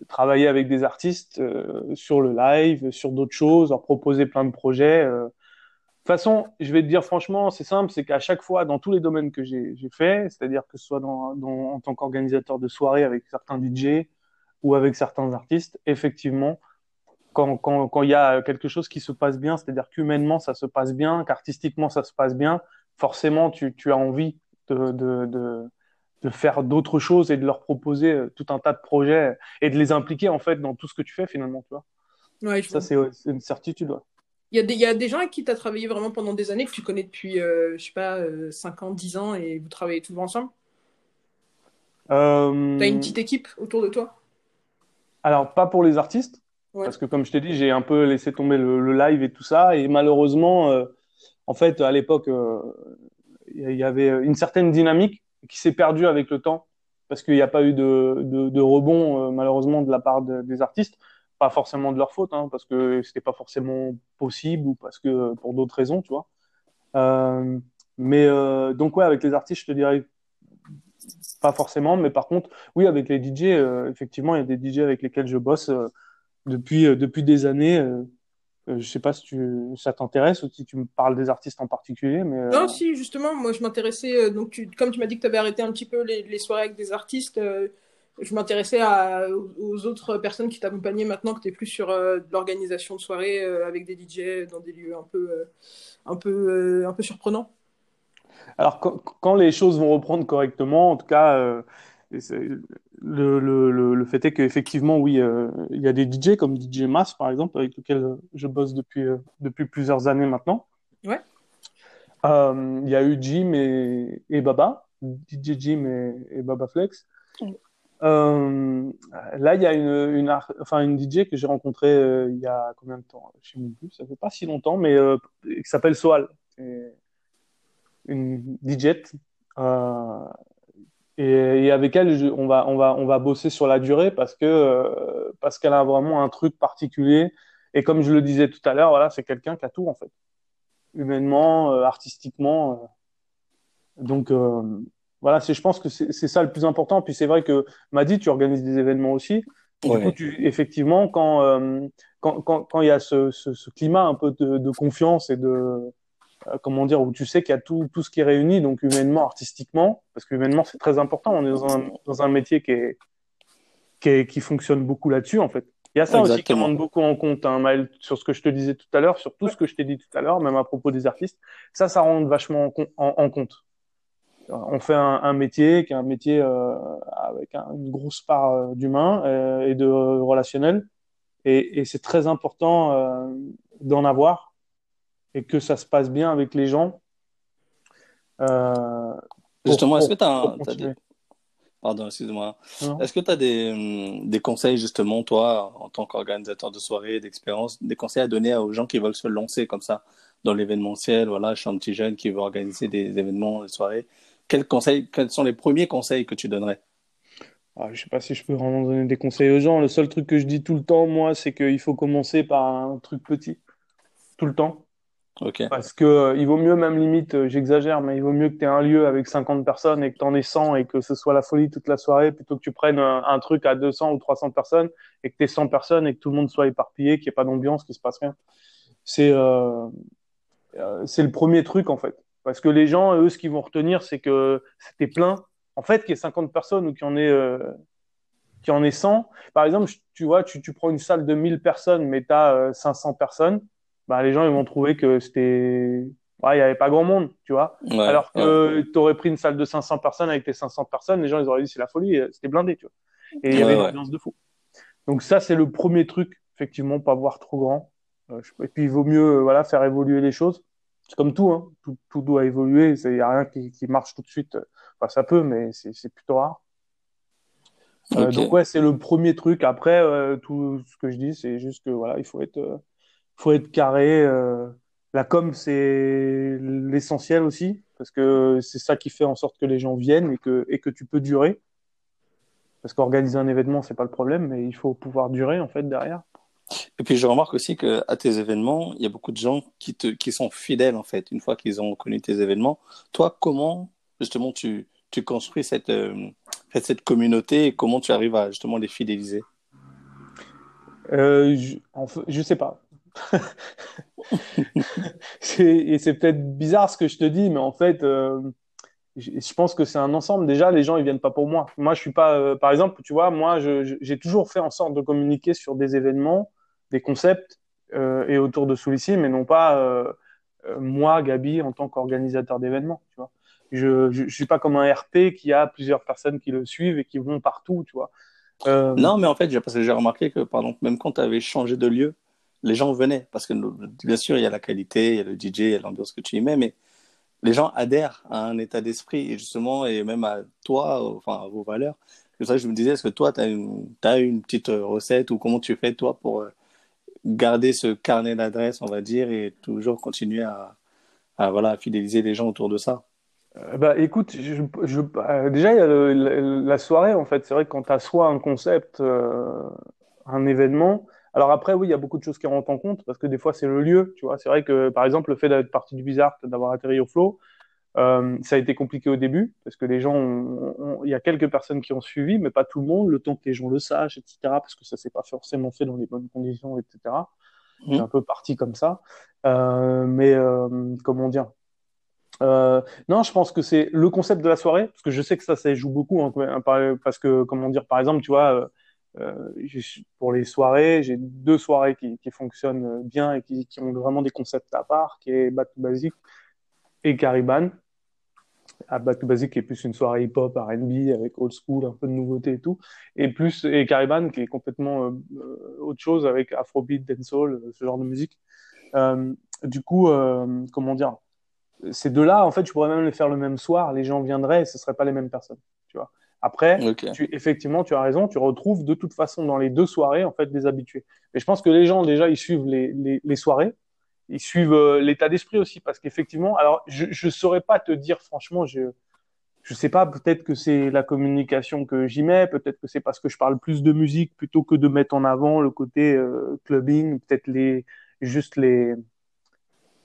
travailler avec des artistes sur le live, sur d'autres choses, leur proposer plein de projets. De toute façon, je vais te dire franchement, c'est simple, c'est qu'à chaque fois, dans tous les domaines que j'ai fait, c'est-à-dire que ce soit dans, dans, en tant qu'organisateur de soirée avec certains DJ ou avec certains artistes, effectivement, quand, quand, il y a quelque chose qui se passe bien, c'est-à-dire qu'humainement ça se passe bien, qu'artistiquement ça se passe bien, forcément tu, tu as envie de, de, de, de faire d'autres choses et de leur proposer euh, tout un tas de projets et de les impliquer en fait dans tout ce que tu fais finalement, tu vois. Ouais, ça c'est une certitude. Il y, a des, il y a des gens avec qui tu as travaillé vraiment pendant des années, que tu connais depuis, euh, je sais pas, 5 euh, ans, 10 ans, et vous travaillez toujours ensemble? Euh... Tu as une petite équipe autour de toi? Alors, pas pour les artistes, parce que comme je t'ai dit, j'ai un peu laissé tomber le, live et tout ça. Et malheureusement, euh, en fait, à l'époque, euh, il y avait une certaine dynamique qui s'est perdue avec le temps parce qu'il n'y a pas eu de, de, de rebond, euh, malheureusement, de la part des artistes. Pas forcément de leur faute, hein, parce que c'était pas forcément possible ou parce que pour d'autres raisons, tu vois. mais donc, ouais, avec les artistes, je te dirais pas forcément. Mais par contre, oui, avec les DJ, effectivement, il y a des DJ avec lesquels je bosse depuis, euh, depuis des années. Euh, euh, je sais pas si ça t'intéresse ou si tu me parles des artistes en particulier. Mais, Non, si, justement, moi je m'intéressais, donc comme tu m'as dit que tu avais arrêté un petit peu les soirées avec des artistes, je m'intéressais aux autres personnes qui t'accompagnaient maintenant que tu es plus sur l'organisation de soirées avec des DJ dans des lieux un peu, un peu, un peu surprenants. Alors, quand, quand, les choses vont reprendre correctement, en tout cas, le, le, le, fait est qu'effectivement, oui, euh, il y a des DJ comme DJ Mass, par exemple, avec lequel je bosse depuis, euh, depuis plusieurs années maintenant. Ouais. Euh, il y a eu Jim et, et Baba, DJ Jim et, et Baba Flex. Là, il y a une, une, enfin, une DJ que j'ai rencontrée il y a combien de temps Je sais plus, ça fait pas si longtemps, mais qui s'appelle Soal. Une DJ. Euh, et, avec elle, on, va, on, va, on va bosser sur la durée parce que euh, parce qu'elle a vraiment un truc particulier. Et comme je le disais tout à l'heure, voilà, c'est quelqu'un qui a tout en fait, humainement, euh, artistiquement. Euh. Donc voilà, c'est, je pense que c'est, c'est ça le plus important. Puis c'est vrai que Madi, tu organises des événements aussi. Du coup, tu, effectivement, quand quand, quand, quand il y a ce, ce, ce, climat un peu de, de confiance et de euh, comment dire, où tu sais qu'il y a tout, tout ce qui est réuni, donc humainement, artistiquement, parce que humainement, c'est très important. On est dans un, dans un métier qui, est, qui, est, qui fonctionne beaucoup là-dessus, en fait. Il y a ça aussi qui rentre beaucoup en compte, hein, Maël, sur ce que je te disais tout à l'heure, sur tout ce que je t'ai dit tout à l'heure, même à propos des artistes. Ça, ça rentre vachement en, en, compte. On fait un, un, métier qui est un métier euh, avec une grosse part euh, d'humain euh, et de relationnel. Et, et c'est très important euh, d'en avoir et que ça se passe bien avec les gens. Euh, Justement, est-ce que tu as, des... Pardon, excuse-moi. Est-ce que tu as des, hum, des, conseils, justement, toi, en tant qu'organisateur de soirée, d'expérience, des conseils à donner aux gens qui veulent se lancer comme ça dans l'événementiel? Voilà, je suis un petit jeune qui veut organiser des événements, des soirées. Quels, conseils, quels sont les premiers conseils que tu donnerais? Ah, je sais pas si je peux vraiment donner des conseils aux gens. Le seul truc que je dis tout le temps, moi, c'est qu'il faut commencer par un truc petit. Tout le temps. Ok. Parce que euh, il vaut mieux, même limite, euh, j'exagère, mais il vaut mieux que tu aies un lieu avec 50 personnes et que tu en aies 100 et que ce soit la folie toute la soirée plutôt que tu prennes un, un truc à 200 ou 300 personnes et que tu aies 100 personnes et que tout le monde soit éparpillé, qu'il n'y ait pas d'ambiance, qu'il se passe rien. C'est euh, euh, c'est le premier truc en fait. Parce que les gens, eux, ce qu'ils vont retenir, c'est que c'était plein. En fait, qu'il y ait 50 personnes ou qu'il y en ait, euh, qu'il y en ait 100. Par exemple, tu vois, tu, tu prends une salle de 1000 personnes, mais tu as 500 personnes bah, les gens ils vont trouver que c'était ouais, il y avait pas grand monde, tu vois. Ouais, Alors que ouais. tu aurais pris une salle de 500 personnes avec tes 500 personnes, les gens ils auraient dit c'est la folie, euh, c'était blindé, tu vois. Et il y Ouais, avait une ouais. ambiance de fou. Donc ça c'est le premier truc, effectivement, pas voir trop grand. Euh, Et puis il vaut mieux euh, voilà faire évoluer les choses. C'est comme tout, hein. Tout, tout doit évoluer. Il y a rien qui, qui marche tout de suite. Enfin ça peut, mais c'est plutôt rare. Euh, donc ouais, c'est le premier truc. Après, euh, tout ce que je dis, c'est juste que voilà, il faut être, euh, faut être carré. La com, c'est l'essentiel aussi, parce que c'est ça qui fait en sorte que les gens viennent et que et que tu peux durer. Parce qu'organiser un événement, c'est pas le problème, mais il faut pouvoir durer en fait derrière. Et puis je remarque aussi que à tes événements, il y a beaucoup de gens qui te, qui sont fidèles en fait, une fois qu'ils ont connu tes événements. Toi, comment justement tu, tu construis cette, euh, cette communauté et comment tu arrives à justement les fidéliser? Euh, je, en fait, je sais pas. Et c'est peut-être bizarre ce que je te dis, mais en fait, euh, je pense que c'est un ensemble. Déjà, les gens, ils viennent pas pour moi. Moi, je suis pas, par exemple, tu vois, moi, j'ai toujours fait en sorte de communiquer sur des événements, des concepts euh, et autour de celui-ci, mais non pas euh, euh, moi, Gabi, en tant qu'organisateur d'événements. Tu vois, je, je, suis pas comme un RP qui a plusieurs personnes qui le suivent et qui vont partout. Tu vois. Non, mais en fait, j'ai- remarqué que par exemple, même quand tu avais changé de lieu, les gens venaient parce que bien sûr, il y a la qualité, il y a le DJ, il y a l'ambiance que tu y mets, mais les gens adhèrent à un état d'esprit et justement, et même à toi, enfin à vos valeurs. C'est ça que je me disais, est-ce que toi, tu as t'as une petite recette ou comment tu fais toi pour garder ce carnet d'adresses, on va dire, et toujours continuer à, voilà, à fidéliser les gens autour de ça? Euh, Bah, écoute, je, euh, déjà, il y a la, soirée, en fait. C'est vrai que quand tu as soit un concept, euh, un événement, alors après, oui, il y a beaucoup de choses qui rentrent en compte, parce que des fois, c'est le lieu, tu vois. C'est vrai que, par exemple, le fait d'être parti du Bizarre, d'avoir atterri au Flow, euh, ça a été compliqué au début, parce que les gens, il y a quelques personnes qui ont suivi, mais pas tout le monde, le temps que les gens le sachent, etc., parce que ça s'est pas forcément fait dans les bonnes conditions, etc. C'est Mhm. un peu parti comme ça. Euh, mais, euh, comment dire? Euh, non, je pense que c'est le concept de la soirée, parce que je sais que ça, ça joue beaucoup, hein, parce que, comment dire, par exemple, tu vois, pour les soirées, j'ai deux soirées qui, qui fonctionnent bien et qui, qui ont vraiment des concepts à part, qui est Back to Basic et Cariban. À Back to Basic, qui est plus une soirée hip-hop, R&B, avec old school, un peu de nouveauté et tout, et plus, et Cariban, qui est complètement euh, autre chose, avec Afrobeat, dancehall, euh, ce genre de musique. Euh, du coup, euh, comment dire, ces deux-là, en fait, tu pourrais même les faire le même soir, les gens viendraient et ce ne seraient pas les mêmes personnes, tu vois. Après, tu, effectivement, tu as raison, tu retrouves de toute façon dans les deux soirées, en fait, des habitués. Mais je pense que les gens, déjà, ils suivent les, les, les soirées, ils suivent euh, l'état d'esprit aussi, parce qu'effectivement, alors, je ne saurais pas te dire, franchement, je je sais pas, peut-être que c'est la communication que j'y mets, peut-être que c'est parce que je parle plus de musique plutôt que de mettre en avant le côté euh, clubbing, peut-être les juste les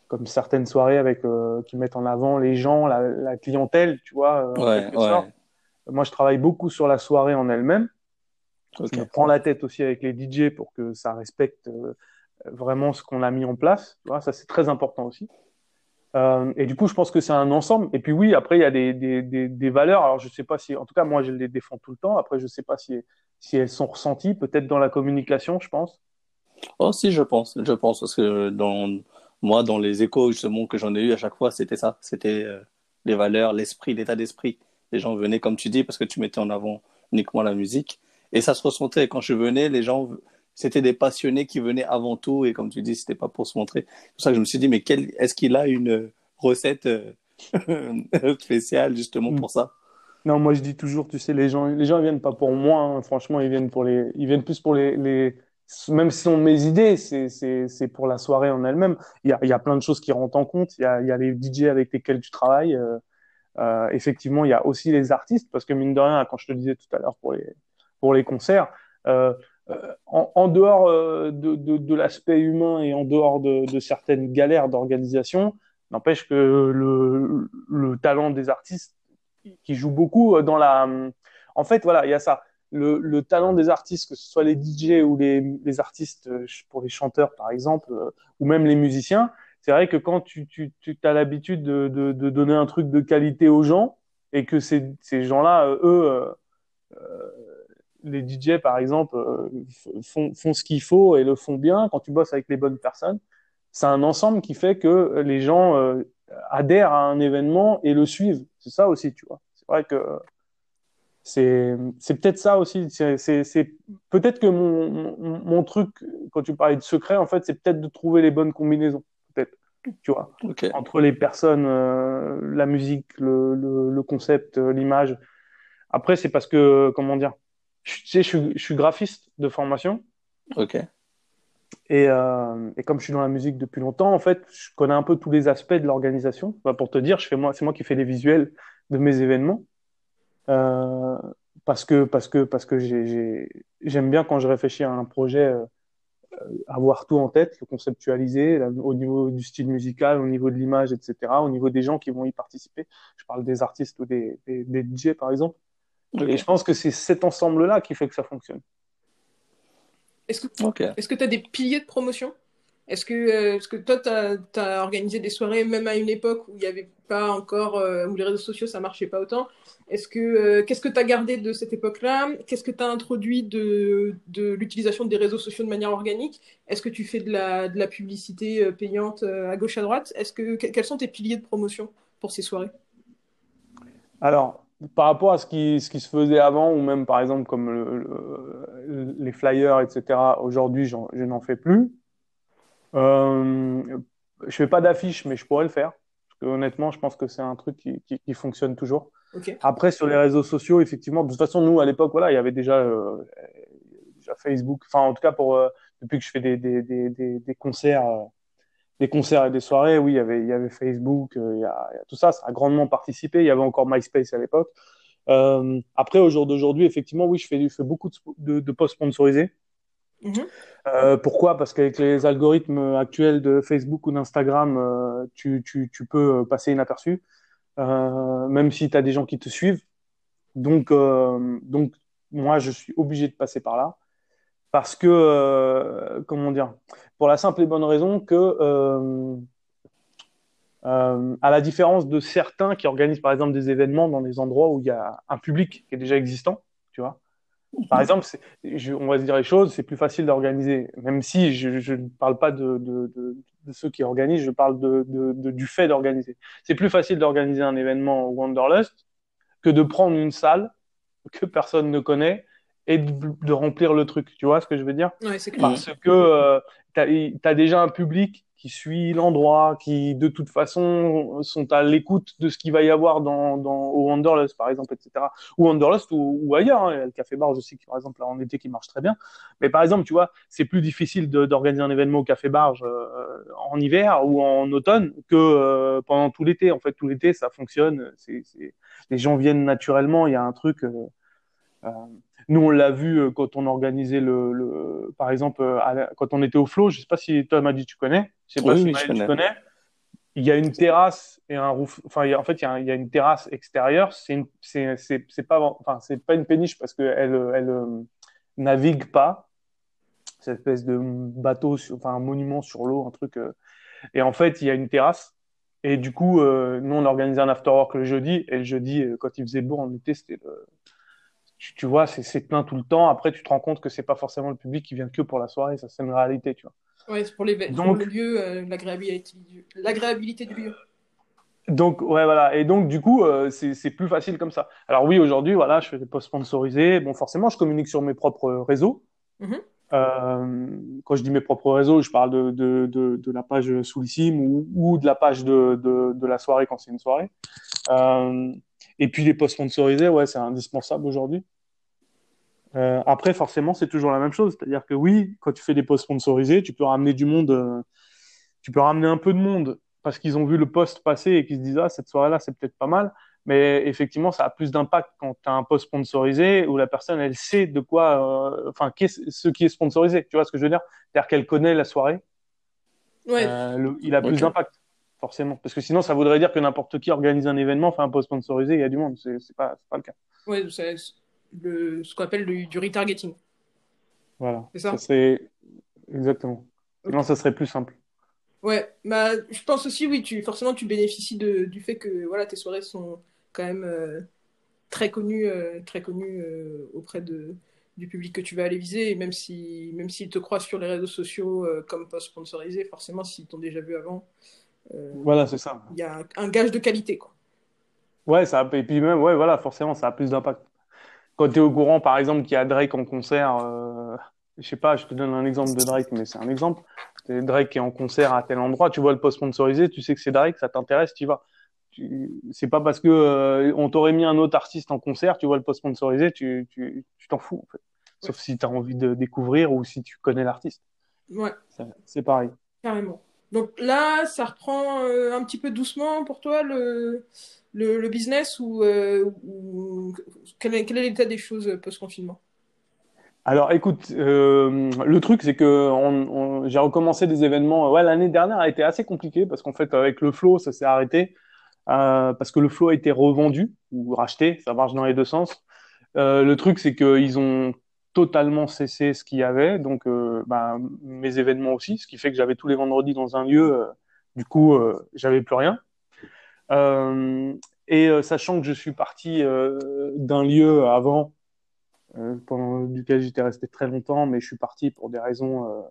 comme certaines soirées avec euh, qui mettent en avant les gens, la, la clientèle, tu vois, Ouais, ouais. Moi, je travaille beaucoup sur la soirée en elle-même. Je me prends la tête aussi avec les DJ pour que ça respecte euh, vraiment ce qu'on a mis en place. Ça c'est très important aussi. Euh, et du coup, je pense que c'est un ensemble. Et puis oui, après il y a des, des, des, valeurs. Alors je sais pas si, en tout cas moi je les défends tout le temps. Après je sais pas si si elles sont ressenties, peut-être dans la communication, je pense. Oh, si, je pense, je pense, parce que dans, moi, dans les échos, justement, que j'en ai eu à chaque fois, c'était ça. C'était euh, les valeurs, l'esprit, l'état d'esprit. Les gens venaient, comme tu dis, parce que tu mettais en avant uniquement la musique. Et ça se ressentait. Quand je venais, les gens, c'était des passionnés qui venaient avant tout. Et comme tu dis, c'était pas pour se montrer. C'est pour ça que je me suis dit, mais quel, est-ce qu'il a une recette euh, spéciale, justement, pour ça? Non, moi je dis toujours, tu sais, les gens, les gens ils viennent pas pour moi. hein. Franchement, ils viennent pour les, ils viennent plus pour les, les, même si ce sont mes idées, c'est, pour la soirée en elle-même. Il y a, y a plein de choses qui rentrent en compte. Il y a, y a les DJ avec lesquels tu travailles. Euh, euh, effectivement, il y a aussi les artistes, parce que mine de rien, quand je te disais tout à l'heure pour les, pour les concerts, euh, en, dehors de, de, l'aspect humain et en dehors de, certaines galères d'organisation, n'empêche que le, le, talent des artistes qui joue beaucoup dans la. En fait, voilà, il y a ça. Le, le, talent des artistes, que ce soit les DJ ou les, artistes pour les chanteurs, par exemple, ou même les musiciens, c'est vrai que quand tu, tu, as l'habitude de, donner un truc de qualité aux gens et que ces, gens-là, eux, euh, euh les DJ par exemple, euh, font, font ce qu'il faut et le font bien, quand tu bosses avec les bonnes personnes, c'est un ensemble qui fait que les gens euh, adhèrent à un événement et le suivent. C'est ça aussi, tu vois. C'est vrai que c'est c'est peut-être ça aussi. C'est peut-être que mon, mon, mon, truc, quand tu parlais de secret, en fait, c'est peut-être de trouver les bonnes combinaisons tu vois, entre les personnes, euh, la musique, le, le, concept, l'image. Après, c'est parce que, comment dire, je, tu sais, je, je, suis graphiste de formation. Ok. Et, euh, et, comme je suis dans la musique depuis longtemps, en fait, je connais un peu tous les aspects de l'organisation. Bah, pour te dire, je fais moi, c'est moi qui fais les visuels de mes événements. Euh, parce que parce que parce que j'aime bien quand je réfléchis à un projet avoir tout en tête, le conceptualiser au niveau du style musical, au niveau de l'image, etc., au niveau des gens qui vont y participer. Je parle des artistes ou des, des, des DJ, par exemple. Et je pense que c'est cet ensemble-là qui fait que ça fonctionne. Est-ce que tu as des piliers de promotion? Est-ce que, euh, que toi, tu as, organisé des soirées, même à une époque où il n'y avait pas encore, euh, où les réseaux sociaux, ça marchait pas autant? Est-ce que, euh, qu'est-ce que tu as gardé de cette époque-là? Qu'est-ce que tu as introduit de, de l'utilisation des réseaux sociaux de manière organique? Est-ce que tu fais de la, de la publicité payante à gauche, à droite? Est-ce que, Quels sont tes piliers de promotion pour ces soirées? Alors, par rapport à ce qui, ce qui se faisait avant, ou même par exemple comme le, les flyers, etc., aujourd'hui, je n'en fais plus. Euh, je fais pas d'affiches, mais je pourrais le faire. Parce que, honnêtement, je pense que c'est un truc qui, qui, qui fonctionne toujours. Okay. Après, sur les réseaux sociaux, effectivement, de toute façon, nous, à l'époque, voilà, il y avait déjà, euh, déjà Facebook. Enfin, en tout cas, pour, euh, depuis que je fais des, des, des, des, des concerts, euh, des concerts et des soirées, oui, il y avait, il y avait Facebook, euh, il y, a, il y a tout ça, ça a grandement participé. Il y avait encore MySpace à l'époque. après, au jour d'aujourd'hui, effectivement, oui, je fais, je fais beaucoup de, de, de posts sponsorisés. Mhm. Euh, pourquoi? Parce qu'avec les algorithmes actuels de Facebook ou d'Instagram, euh, tu, tu, tu, peux euh, passer inaperçu, euh, même si tu as des gens qui te suivent. Donc, euh, donc, moi, je suis obligé de passer par là. Parce que, euh, comment dire, pour la simple et bonne raison que, à la différence de certains qui organisent par exemple des événements dans des endroits où il y a un public qui est déjà existant, tu vois, par exemple, je, on va se dire les choses, c'est plus facile d'organiser. Même si je, je, ne parle pas de, de, de, de, ceux qui organisent, je parle du fait d'organiser. C'est plus facile d'organiser un événement au Wanderlust que de prendre une salle que personne ne connaît et de, remplir le truc. Tu vois ce que je veux dire? Ouais, clair. Parce que euh, tu as, as, déjà un public qui suit l'endroit, qui de toute façon sont à l'écoute de ce qu'il va y avoir dans, dans au Wanderlust par exemple, etc. Ou Wanderlust ou, ou ailleurs. Hein. Le Café Barge aussi, qui, par exemple, en été qui marche très bien. Mais par exemple, tu vois, c'est plus difficile d'organiser un événement au Café Barge euh, en hiver ou en automne que euh, pendant tout l'été. En fait, tout l'été, ça fonctionne. C'est, les gens viennent naturellement. Il y a un truc. Euh nous, on l'a vu quand on organisait le, le par exemple, à, quand on était au Flow. Je sais pas si Tom a dit tu connais. Je sais pas oui, si oui, Maël, tu connais. Il y a une terrasse et un roof. Enfin, il y a, en fait, il y, a, il y a une terrasse extérieure. C'est c'est, c'est, c'est pas, enfin, c'est pas une péniche parce que elle, elle euh, navigue pas. Cette espèce de bateau, sur, enfin, un monument sur l'eau, un truc. Euh... Et en fait, il y a une terrasse. Et du coup, euh, nous, on organisait un afterwork le jeudi. Et le jeudi, euh, quand il faisait beau en été, c'était le, tu, tu vois, c'est, plein tout le temps. Après, tu te rends compte que c'est pas forcément le public qui vient que pour la soirée. Ça, c'est une réalité, tu vois. Ouais, c'est pour, les, Donc- pour le lieu, euh, l'agréabilité du- l'agréabilité du lieu. Donc, ouais, voilà. Et donc, du coup, euh, c'est plus facile comme ça. Alors oui, aujourd'hui, voilà, je fais des posts sponsorisés. Bon, forcément, je communique sur mes propres réseaux. Mhm. Euh, quand je dis mes propres réseaux, je parle de, de, de, de la page Soulissime ou, ou de la page de la soirée quand c'est une soirée. Et puis les posts sponsorisés, ouais, c'est indispensable aujourd'hui. Euh, après, forcément, c'est toujours la même chose. C'est-à-dire que oui, quand tu fais des posts sponsorisés, tu peux ramener du monde, euh, tu peux ramener un peu de monde parce qu'ils ont vu le post passer et qu'ils se disent ah cette soirée-là c'est peut-être pas mal. Mais effectivement, ça a plus d'impact quand tu as un post sponsorisé où la personne, elle sait de quoi, euh, enfin, ce qui est sponsorisé. Tu vois ce que je veux dire? C'est-à-dire qu'elle connaît la soirée. Ouais. Euh, il a plus d'impact, forcément. Parce que sinon, ça voudrait dire que n'importe qui organise un événement, fait un post sponsorisé, il y a du monde. C'est pas, pas le cas. Ouais, c'est le, ce qu'on appelle du retargeting. Voilà. C'est ça? ça Exactement. Sinon, ça serait plus simple. Ouais, bah, je pense aussi, oui, tu, forcément, tu bénéficies de, du fait que voilà, tes soirées sont quand même euh, très connues, euh, très connues euh, auprès de, du public que tu vas aller viser. Et même s'ils même s'ils te croient sur les réseaux sociaux comme post sponsorisé, forcément, s'ils t'ont déjà vu avant, voilà, c'est ça. Il y a un gage de qualité, quoi. Ouais, ça, et puis même, ouais, voilà, forcément, ça a plus d'impact. Quand tu es au courant, par exemple, qu'il y a Drake en concert, je sais pas, je te donne un exemple de Drake, mais c'est un exemple. Drake qui est en concert à tel endroit, tu vois le post sponsorisé, tu sais que c'est Drake, ça t'intéresse, tu vas. C'est pas parce que euh, on t'aurait mis un autre artiste en concert, tu vois le post sponsorisé, tu t'en fous en fait. Sauf si tu as envie de découvrir ou si tu connais l'artiste. Ouais. C'est pareil. Carrément. Donc là, ça reprend euh, un petit peu doucement pour toi le, le, business ou, euh, quel est l'état des choses post-confinement? Alors écoute, euh, le truc c'est que j'ai recommencé des événements. Ouais, l'année dernière a été assez compliquée parce qu'en fait avec le flow ça s'est arrêté parce que le flow a été revendu ou racheté, ça marche dans les deux sens. Le truc c'est qu'ils ont totalement cessé ce qu'il y avait, donc euh, bah, mes événements aussi, ce qui fait que j'avais tous les vendredis dans un lieu, euh, du coup j'avais plus rien. et sachant que je suis parti d'un lieu avant euh, pendant duquel j'étais resté très longtemps, mais je suis parti pour des raisons euh,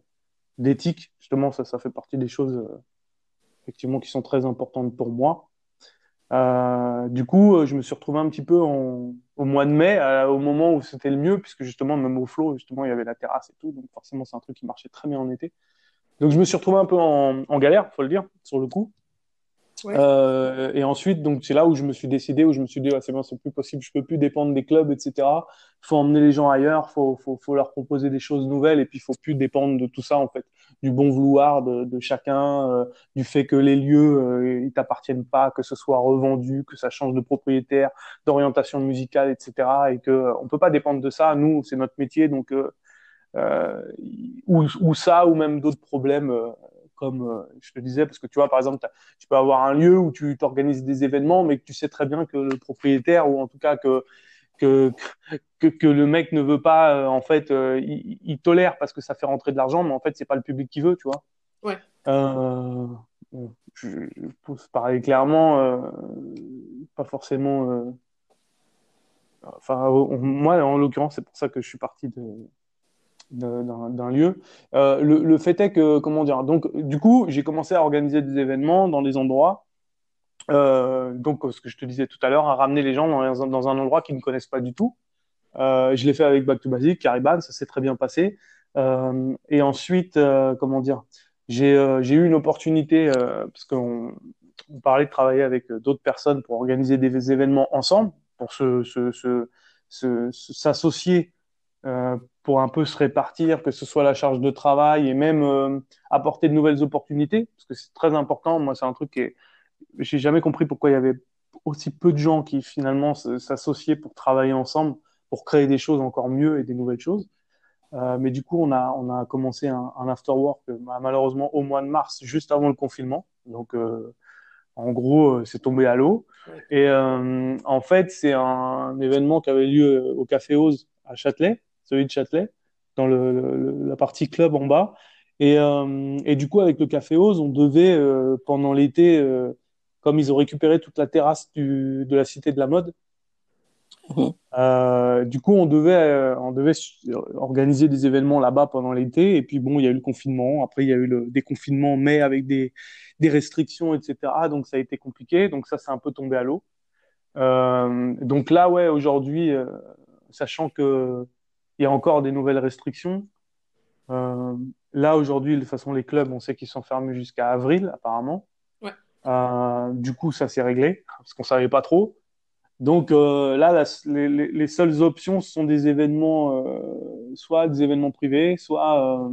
d'éthique. Justement, ça, ça fait partie des choses euh, effectivement qui sont très importantes pour moi. Euh, du coup, je me suis retrouvé un petit peu en, au mois de mai, au moment où c'était le mieux, puisque justement, même au flot, justement, il y avait la terrasse et tout, donc forcément, c'est un truc qui marchait très bien en été. Donc, je me suis retrouvé un peu en, en galère, faut le dire, sur le coup. Euh, et ensuite, donc c'est là où je me suis décidé, où je me suis dit, c'est bon, c'est plus possible, je peux plus dépendre des clubs, etc. Il faut emmener les gens ailleurs, faut, faut, faut leur proposer des choses nouvelles, et puis il faut plus dépendre de tout ça en fait, du bon vouloir de, de chacun, euh, du fait que les lieux euh, ils t'appartiennent pas, que ce soit revendu, que ça change de propriétaire, d'orientation musicale, etc. Et que on peut pas dépendre de ça. Nous, c'est notre métier, donc euh, ou, ou ça, ou même d'autres problèmes comme euh, je te disais, parce que tu vois, par exemple, tu peux avoir un lieu où tu t'organises des événements, mais que tu sais très bien que le propriétaire, ou en tout cas que, que, que, que le mec ne veut pas, euh, en fait, euh, il, tolère parce que ça fait rentrer de l'argent, mais en fait, c'est pas le public qui veut, tu vois. Ouais. Euh, je, je pareil clairement, pas forcément. Enfin, moi, en l'occurrence, c'est pour ça que je suis parti de, d'un lieu. Euh, le, le, fait est que, comment dire, donc du coup, j'ai commencé à organiser des événements dans des endroits. Euh, donc, ce que je te disais tout à l'heure, à ramener les gens dans, un endroit qu'ils ne connaissent pas du tout. Euh, je l'ai fait avec Back to Basic, Cariban, ça s'est très bien passé. Euh, et ensuite, euh, comment dire, j'ai euh, eu une opportunité parce qu'on on parlait de travailler avec d'autres personnes pour organiser des événements ensemble, pour se, se, se, s'associer euh, pour un peu se répartir, que ce soit la charge de travail et même apporter de nouvelles opportunités, parce que c'est très important. Moi, c'est un truc que j'ai jamais compris pourquoi il y avait aussi peu de gens qui finalement s'associaient pour travailler ensemble, pour créer des choses encore mieux et des nouvelles choses. Euh, mais du coup, on a, on a commencé un, un after work bah, malheureusement au mois de mars, juste avant le confinement. Donc, euh, en gros, euh, c'est tombé à l'eau. Et euh, en fait, c'est un, événement qui avait lieu au Café Ose à Châtelet, celui de Châtelet, dans le, la partie club en bas. Et, euh, et, du coup, avec le Café Ose, on devait, euh, pendant l'été, euh, comme ils ont récupéré toute la terrasse du, de la Cité de la Mode, mmh. du coup, on devait, on devait organiser des événements là-bas pendant l'été. Et puis, bon, il y a eu le confinement. Après, il y a eu le déconfinement, mais avec des, des restrictions, etc. Donc, ça a été compliqué. Donc, ça, c'est un peu tombé à l'eau. donc là, ouais, aujourd'hui, sachant que il y a encore des nouvelles restrictions. Euh, là, aujourd'hui, de toute façon, les clubs, on sait qu'ils sont fermés jusqu'à avril, apparemment. Euh, du coup, ça s'est réglé, parce qu'on savait pas trop. Donc euh, là, les, les, seules options sont des événements, euh, soit des événements privés, soit,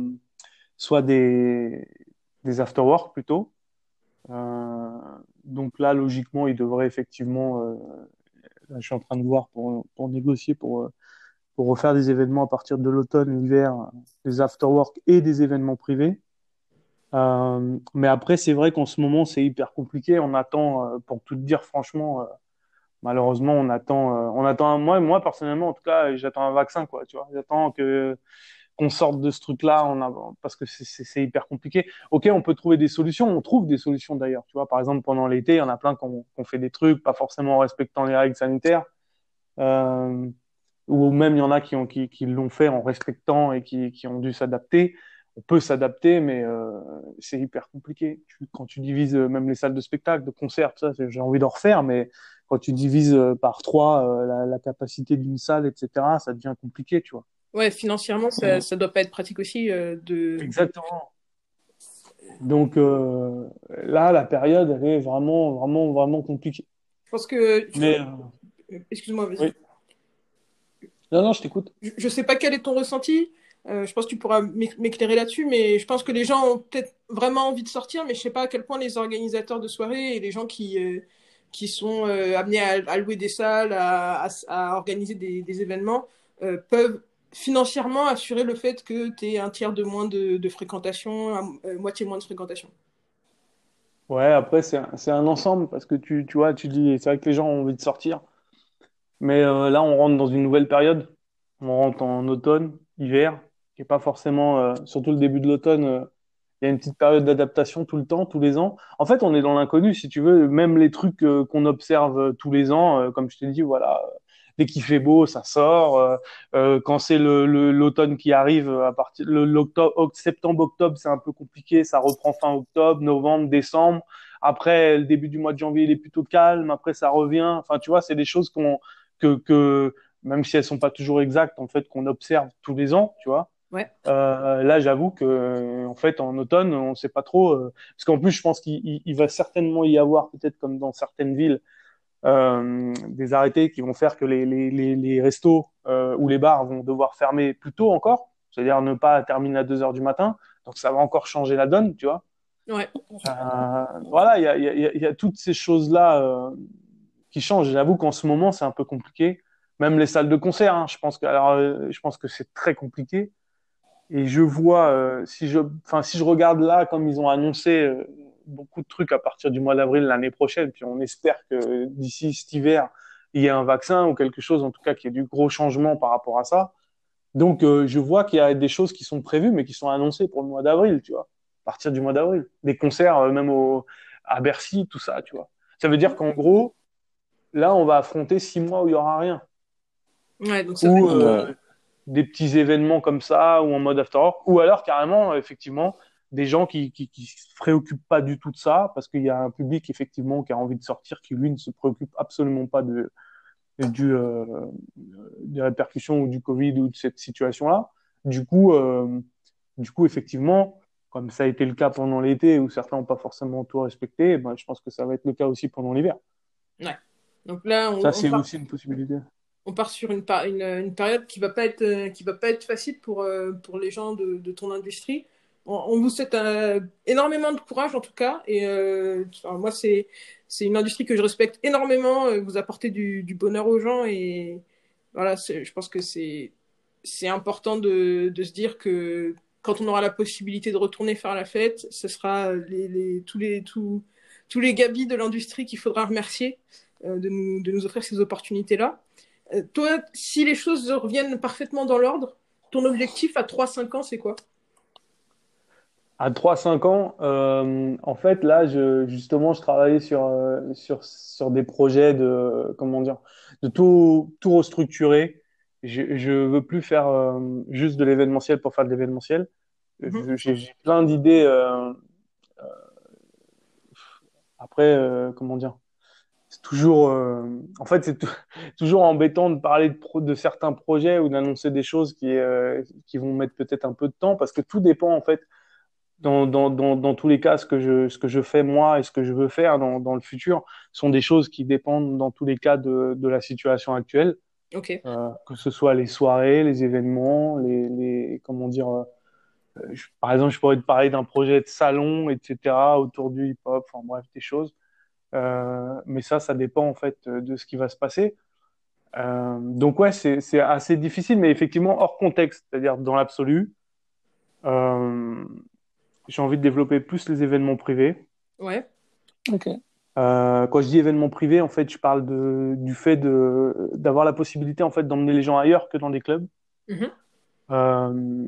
soit des, des after-work plutôt. donc là, logiquement, il devrait effectivement. Euh, je suis en train de voir pour, négocier pour, pour refaire des événements à partir de l'automne, l'hiver, des afterwork et des événements privés. Euh, mais après, c'est vrai qu'en ce moment, c'est hyper compliqué. On attend, euh, pour tout dire franchement, euh, malheureusement, on attend, on attend. Moi, moi personnellement, en tout cas, j'attends un vaccin, quoi. Tu vois, j'attends que qu'on sorte de ce truc-là, parce que c'est hyper compliqué. Ok, on peut trouver des solutions. On trouve des solutions d'ailleurs. Tu vois, par exemple, pendant l'été, il y en a plein qui ont, fait des trucs, pas forcément en respectant les règles sanitaires. Ou même il y en a qui l'ont fait en respectant et qui ont dû s'adapter on peut s'adapter, mais euh, c'est hyper compliqué. quand tu divises euh, même les salles de spectacle, de concert, ça, j'ai envie d'en refaire, mais quand tu divises euh, par trois la, capacité d'une salle, etc., ça devient compliqué, tu vois. Ouais, financièrement, ça, ne doit pas être pratique aussi de. Exactement. Donc là, la période, elle est vraiment, vraiment, vraiment compliquée. Je pense que. Mais. Excuse-moi, vas-y. Non, non, je t'écoute. Je, ne sais pas quel est ton ressenti. Euh, je pense que tu pourras m'éclairer là-dessus, mais je pense que les gens ont peut-être vraiment envie de sortir, mais je sais pas à quel point les organisateurs de soirées et les gens qui, euh, qui sont euh, amenés à, louer des salles, à, organiser des, événements, peuvent financièrement assurer le fait que tu aies un tiers de moins de, de fréquentation, moitié moins de fréquentation. Ouais, après, c'est un, un, ensemble, parce que tu, tu vois, tu dis, c'est vrai que les gens ont envie de sortir, mais là, on rentre dans une nouvelle période, on rentre en automne, hiver, qui pas forcément, euh, surtout le début de l'automne, euh, il y a une petite période d'adaptation tout le temps, tous les ans. En fait, on est dans l'inconnu, si tu veux. Même les trucs euh, qu'on observe tous les ans, comme je t'ai dit, voilà, dès qu'il fait beau, ça sort. quand c'est l'automne qui arrive, à partir le septembre, octobre, c'est un peu compliqué. Ça reprend fin octobre, novembre, décembre. Après, le début du mois de janvier, il est plutôt calme. Après, ça revient. Enfin, tu vois, c'est des choses qu'on que, que même si elles sont pas toujours exactes, en fait, qu'on observe tous les ans, tu vois. Ouais. Euh, là, j'avoue que en fait, en automne, on sait pas trop, euh, parce qu'en plus, je pense qu'il va certainement y avoir, peut-être comme dans certaines villes, euh, des arrêtés qui vont faire que les, les, les, les restos ou les bars vont devoir fermer plus tôt encore, c'est-à-dire ne pas terminer à 2 heures du matin. Donc, ça va encore changer la donne, tu vois. Ouais. Voilà, il y a, y, a, y a, toutes ces choses-là qui changent. J'avoue qu'en ce moment, c'est un peu compliqué. Même les salles de concert, hein, je pense que, alors, je pense que c'est très compliqué et je vois, euh, si je, enfin, si je regarde là, comme ils ont annoncé euh, beaucoup de trucs à partir du mois d'avril l'année prochaine, puis on espère que d'ici cet hiver, il y ait un vaccin ou quelque chose, en tout cas, qui ait du gros changement par rapport à ça. Donc, euh, je vois qu'il y a des choses qui sont prévues, mais qui sont annoncées pour le mois d'avril, tu vois, à partir du mois d'avril. Des concerts, même au, à Bercy, tout ça, tu vois. Ça veut dire qu'en gros, là, on va affronter six mois où il y aura rien. Ouais, donc ça des petits événements comme ça ou en mode after work, ou alors carrément, effectivement, des gens qui, qui, qui se préoccupent pas du tout de ça parce qu'il y a un public effectivement qui a envie de sortir qui lui ne se préoccupe absolument pas de, du, euh, des répercussions ou du Covid ou de cette situation-là. Du coup, euh, du coup, effectivement, comme ça a été le cas pendant l'été où certains n'ont pas forcément tout respecté, ben, je pense que ça va être le cas aussi pendant l'hiver. Ouais. Donc là, on, ça c'est aussi une possibilité on part sur une, période qui va pas être euh, va pas être facile pour euh, les gens de, ton industrie. On, vous souhaite euh, énormément de courage en tout cas et moi c'est une industrie que je respecte énormément. Vous apportez du, bonheur aux gens et voilà, je pense que c'est important de, se dire que quand on aura la possibilité de retourner faire la fête, ce sera tous les gabis de l'industrie qu'il faudra remercier de nous de nous offrir ces opportunités là. Euh, toi, si les choses reviennent parfaitement dans l'ordre, ton objectif à 3-5 ans, c'est quoi? À 3-5 ans, euh, en fait, là, je, justement, je travaillais sur, euh, sur, sur des projets de, comment dire, de tout, tout restructurer. Je, ne veux plus faire juste de l'événementiel pour faire de l'événementiel. Mhm. J'ai plein d'idées. après, comment dire c'est toujours, euh, en fait, c'est toujours embêtant de parler de, de certains projets ou d'annoncer des choses qui, euh, qui vont mettre peut-être un peu de temps parce que tout dépend, en fait, dans, dans, dans, dans, tous les cas, ce que, je, ce que je fais moi et ce que je veux faire dans, dans le futur sont des choses qui dépendent dans tous les cas de, de la situation actuelle. Okay. Euh, que ce soit les soirées, les événements, les, les comment dire, par exemple, je pourrais te parler d'un projet de salon, etc., autour du hip-hop, enfin bref, des choses mais ça, ça dépend en fait de ce qui va se passer. donc ouais, c'est assez difficile, mais effectivement hors contexte, c'est-à-dire dans l'absolu. j'ai envie de développer plus les événements privés. Ouais. Ok. Euh, quand je dis événement privé, en fait, je parle de, du fait de d'avoir la possibilité en fait d'emmener les gens ailleurs que dans des clubs. Mhm. Euh,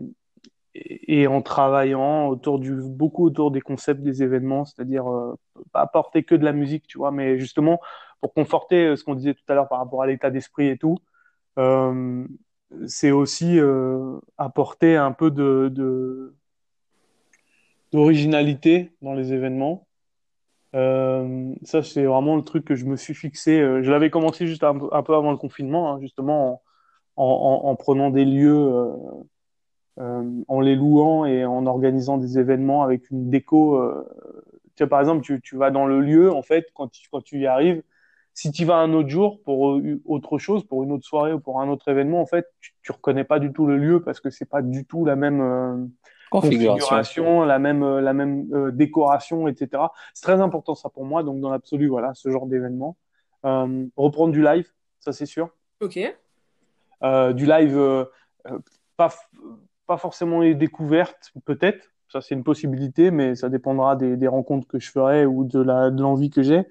et, en travaillant autour du beaucoup autour des concepts des événements, c'est-à-dire euh, pas apporter que de la musique, tu vois, mais justement pour conforter euh, ce qu'on disait tout à l'heure par rapport à l'état d'esprit et tout. Euh, c'est aussi apporter un peu d'originalité dans les événements ça, c'est vraiment le truc que je me suis fixé. Je l'avais commencé juste un, peu avant le confinement, hein, justement en, en, en, prenant des lieux, en les louant et en organisant des événements avec une déco. Euh, tu vois, par exemple, tu, tu, vas dans le lieu, en fait, quand tu, quand tu y arrives, si tu vas un autre jour pour autre chose, pour une autre soirée ou pour un autre événement, en fait, tu, tu reconnais pas du tout le lieu parce que c'est pas du tout la même configuration, la même, euh, la même euh, décoration, etc. C'est très important ça pour moi. Donc dans l'absolu, voilà, ce genre d'événement. Euh, reprendre du live, ça c'est sûr. Ok. Euh, du live, euh, pas, pas forcément les découvertes, peut-être. Ça c'est une possibilité, mais ça dépendra des, des rencontres que je ferai ou de la de l'envie que j'ai.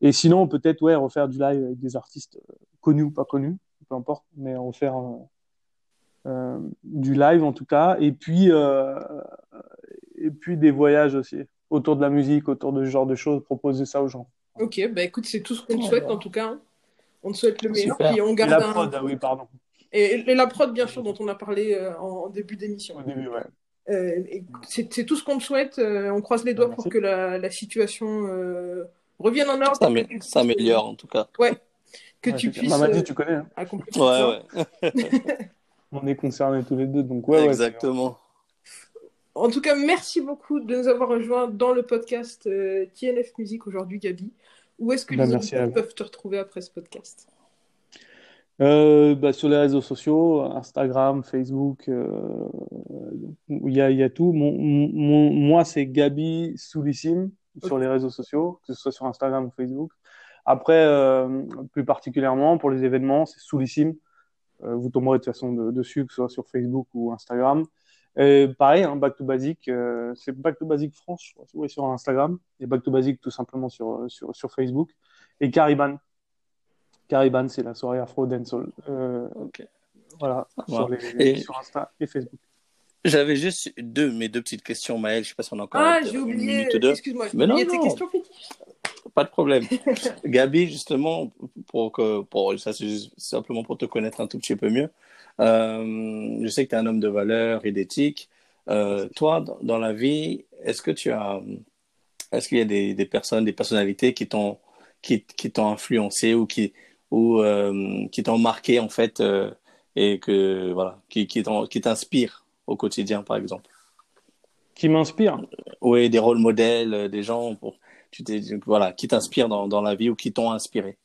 Et sinon, peut-être ouais, refaire du live avec des artistes connus ou pas connus, peu importe, mais refaire euh, du live en tout cas, et puis euh, et puis des voyages aussi autour de la musique, autour de ce genre de choses, proposer ça aux gens. Ok, bah écoute, c'est tout ce qu'on te souhaite en tout cas. Hein. On te souhaite le meilleur. Puis on garde et la prod, un... ah oui, pardon. Et, et, la prod, bien sûr, dont on a parlé euh, en, début d'émission. Au début, ouais. Euh, c'est tout ce qu'on te souhaite. Euh, on croise les doigts Merci. pour que la, la situation revienne en ordre. Ça s'améliore en tout cas. Ouais. Que ouais, tu puisses. Mamadi, tu connais. Hein. accomplir ouais, ouais. on est concernés tous les deux. Donc, ouais, Exactement. Ouais, en tout cas, merci beaucoup de nous avoir rejoints dans le podcast euh, TNF Musique aujourd'hui, Gabi. Où est-ce que bah, les auditeurs peuvent te retrouver après ce podcast? Euh, bah, Sur les réseaux sociaux, Instagram, Facebook, il euh, y, a, y a tout. Mon, mon, moi, c'est Gabi Soulissime sur les réseaux sociaux, que ce soit sur Instagram ou Facebook. Après, euh, plus particulièrement pour les événements, c'est Soulissime. Vous tomberez de toute façon de, dessus, que ce soit sur Facebook ou Instagram. Et pareil, hein, Back to Basic, c'est Back to Basic France, je crois, ouais, sur Instagram, et Back to Basic tout simplement sur, sur, sur Facebook. Et Cariban. Cariban, c'est la soirée Afro Dancehall. Euh, okay. Voilà, wow. sur, les, et... sur Insta et Facebook. J'avais juste deux, mes deux petites questions, Maël. Je sais pas si on a encore ah, j'ai oublié, excuse-moi, j'ai oublié tes questions fétiches. Pas de problème. Gabi, justement, pour que, pour, ça c'est simplement pour te connaître un tout petit peu mieux. Euh, je sais que tu es un homme de valeur et d'éthique. Euh, toi, dans, dans, la vie, est-ce que tu as, est-ce qu'il y a des, des, personnes, des personnalités qui t'ont, qui, qui t'ont influencé ou qui, ou euh, qui t'ont marqué en fait euh, et que voilà, qui, qui t'inspirent au quotidien, par exemple. Qui m'inspire Oui, des rôles modèles, des gens pour, tu t'es, voilà, qui t'inspirent dans, dans la vie ou qui t'ont inspiré.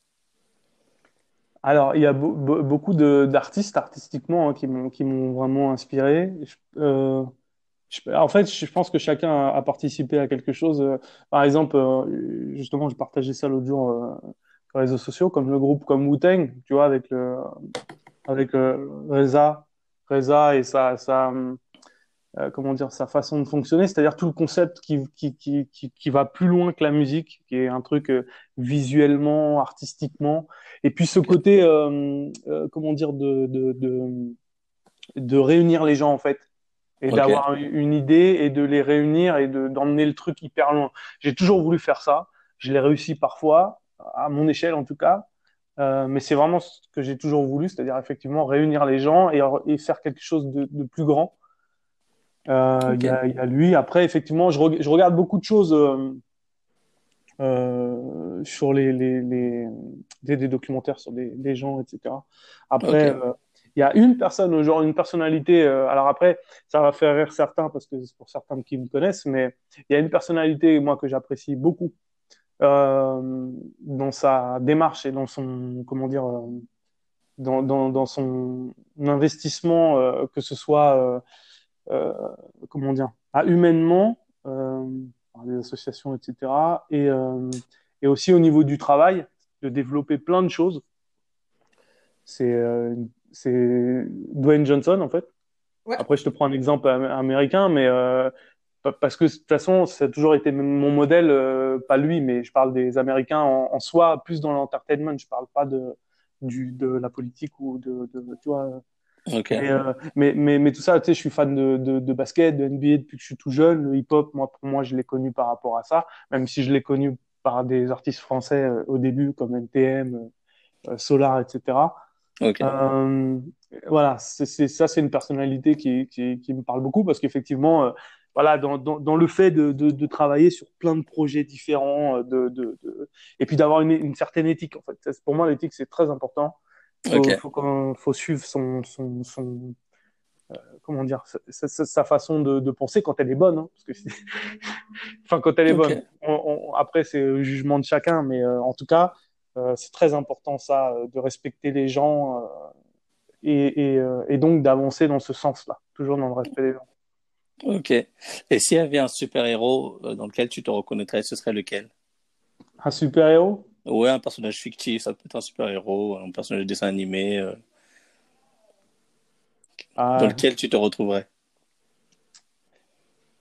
Alors, il y a be beaucoup d'artistes artistiquement hein, qui m'ont qui m'ont vraiment inspiré. Je, euh, je, en fait, je pense que chacun a, a participé à quelque chose. Par exemple, euh, justement, je partageais ça l'autre jour euh, réseaux sociaux, comme le groupe comme Wu-Tang, tu vois, avec le avec Reza, Reza et sa sa euh, comment dire sa façon de fonctionner, c'est-à-dire tout le concept qui, qui, qui, qui, qui va plus loin que la musique, qui est un truc euh, visuellement, artistiquement, et puis ce côté, euh, euh, comment dire, de, de, de, de, réunir les gens en fait, et okay. d'avoir une idée et de les réunir et d'emmener le truc hyper loin. J'ai toujours voulu faire ça, je l'ai réussi parfois, à mon échelle en tout cas, euh, mais c'est vraiment ce que j'ai toujours voulu, c'est-à-dire effectivement réunir les gens et, et faire quelque chose de, de plus grand. Euh, il okay. y, a, y, a, lui. Après, effectivement, je, re je regarde beaucoup de choses euh, sur les, les, les des, des, documentaires sur des, des gens, etc. Après, okay. il y a une personne, genre une personnalité. alors après, ça va faire rire certains parce que c'est pour certains qui me connaissent, mais il y a une personnalité moi que j'apprécie beaucoup dans sa démarche et dans son comment dire dans, dans, dans son investissement, que ce soit euh, comment dire, à humainement, euh, par des associations, etc. Et, euh, et aussi au niveau du travail, de développer plein de choses. C'est euh, c'est Dwayne Johnson, en fait. Ouais. Après, je te prends un exemple am- américain, mais euh, parce que de toute façon, ça a toujours été mon modèle, euh, pas lui, mais je parle des Américains en, en soi, plus dans l'entertainment. Je parle pas de, du, de la politique ou de, de tu vois. Ok. Mais, euh, mais, mais, mais tout ça, tu sais, je suis fan de, de, de basket, de NBA depuis que je suis tout jeune. Le hip-hop, moi, pour moi, je l'ai connu par rapport à ça, même si je l'ai connu par des artistes français euh, au début, comme NTM, euh, Solar, etc. Ok. Euh, voilà, c'est, c'est, ça, c'est une personnalité qui, qui, qui me parle beaucoup parce qu'effectivement, euh, voilà, dans, dans, dans le fait de, de, de travailler sur plein de projets différents, euh, de, de, et puis d'avoir une, une certaine éthique, en fait. Pour moi, l'éthique, c'est très important. Ok. faut, faut suivre son, son, son euh, comment dire, sa, sa, sa façon de, penser quand elle est bonne, hein, parce que enfin, quand elle est Ok. bonne. On- on- après, c'est le jugement de chacun, mais euh, en tout cas, euh, c'est très important ça, de respecter les gens et, et, et donc d'avancer dans ce sens-là, toujours dans le respect des gens. Ok. Et s'il y avait un super-héros euh, dans lequel tu te reconnaîtrais, ce serait lequel? Un super-héros? Ouais, un personnage fictif, ça peut être un super-héros, un personnage de dessin animé, euh, Ah, dans lequel tu te retrouverais?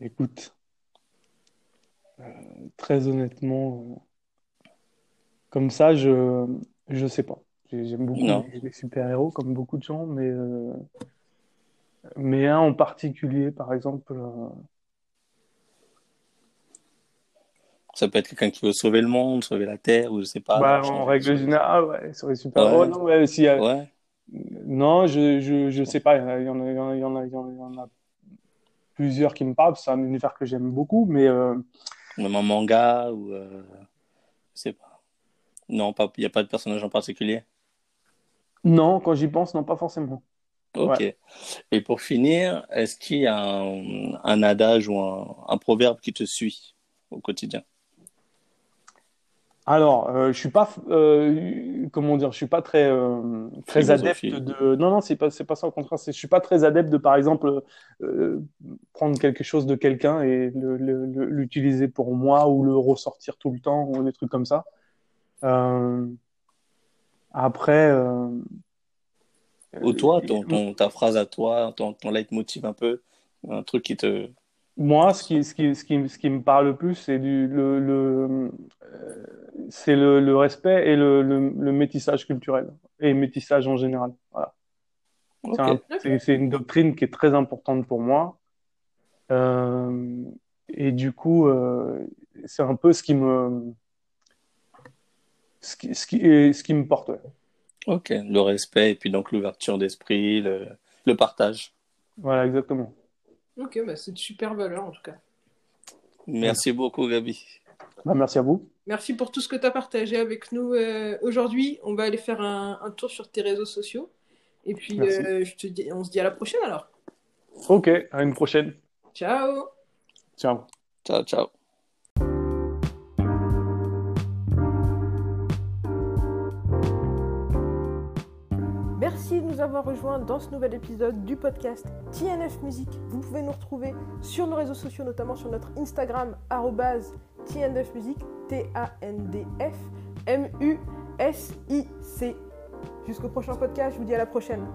écoute, euh, très honnêtement, euh, comme ça, je je sais pas. J'ai- J'aime beaucoup Non. les, super-héros, comme beaucoup de gens, mais mais un en particulier, par exemple, euh, Ça peut être quelqu'un qui veut sauver le monde, sauver la Terre, ou je sais pas. bah, en règle générale, ouais, sur les super-héros, Ouais. non, ouais, Ouais. je, je je sais pas, il y en a, il y en a, il y en a, il y en a, il y en a plusieurs qui me parlent. C'est un univers que j'aime beaucoup, mais euh, Même un manga, ou euh, je sais pas. Non, pas, il n'y a pas de personnage en particulier. non, quand j'y pense, non, pas forcément. Ok. Et pour finir, est-ce qu'il y a un, un adage ou un, un proverbe qui te suit au quotidien? Alors, euh, je suis pas, euh, comment dire, je suis pas très, euh, très adepte de. Non, non, c'est pas, c'est pas ça. Au contraire, je suis pas très adepte de, par exemple, prendre quelque chose de quelqu'un et le- le- le- l'utiliser pour moi ou le ressortir tout le temps ou des trucs comme ça. Après, Ou toi, ton, ton, ta phrase à toi, ton, ton leitmotiv un peu, un truc qui te... Moi, ce qui, ce qui, ce qui, ce qui me parle le plus, c'est du, le, le, euh, c'est le, le respect et le, le, le métissage culturel et métissage en général. Voilà. C'est un- une doctrine qui est très importante pour moi. Euh, et du coup, euh, c'est un peu ce qui me, ce qui, ce qui, et ce qui me porte. ouais. Ok. Le respect et puis donc l'ouverture d'esprit, le, le partage. Voilà, exactement. Ok, bah, c'est de super valeur en tout cas. Merci beaucoup, Gabi. Bah, merci à vous. Merci pour tout ce que tu as partagé avec nous euh, aujourd'hui. On va aller faire un, un tour sur tes réseaux sociaux. Et puis, euh, je te dis, on se dit à la prochaine alors. Ok, à une prochaine. Ciao Ciao. Ciao, ciao. De nous avoir rejoints dans ce nouvel épisode du podcast TNF Music. Vous pouvez nous retrouver sur nos réseaux sociaux, notamment sur notre Instagram, TNF Music, T-A-N-D-F M-U-S-I-C. Jusqu'au prochain podcast, je vous dis à la prochaine.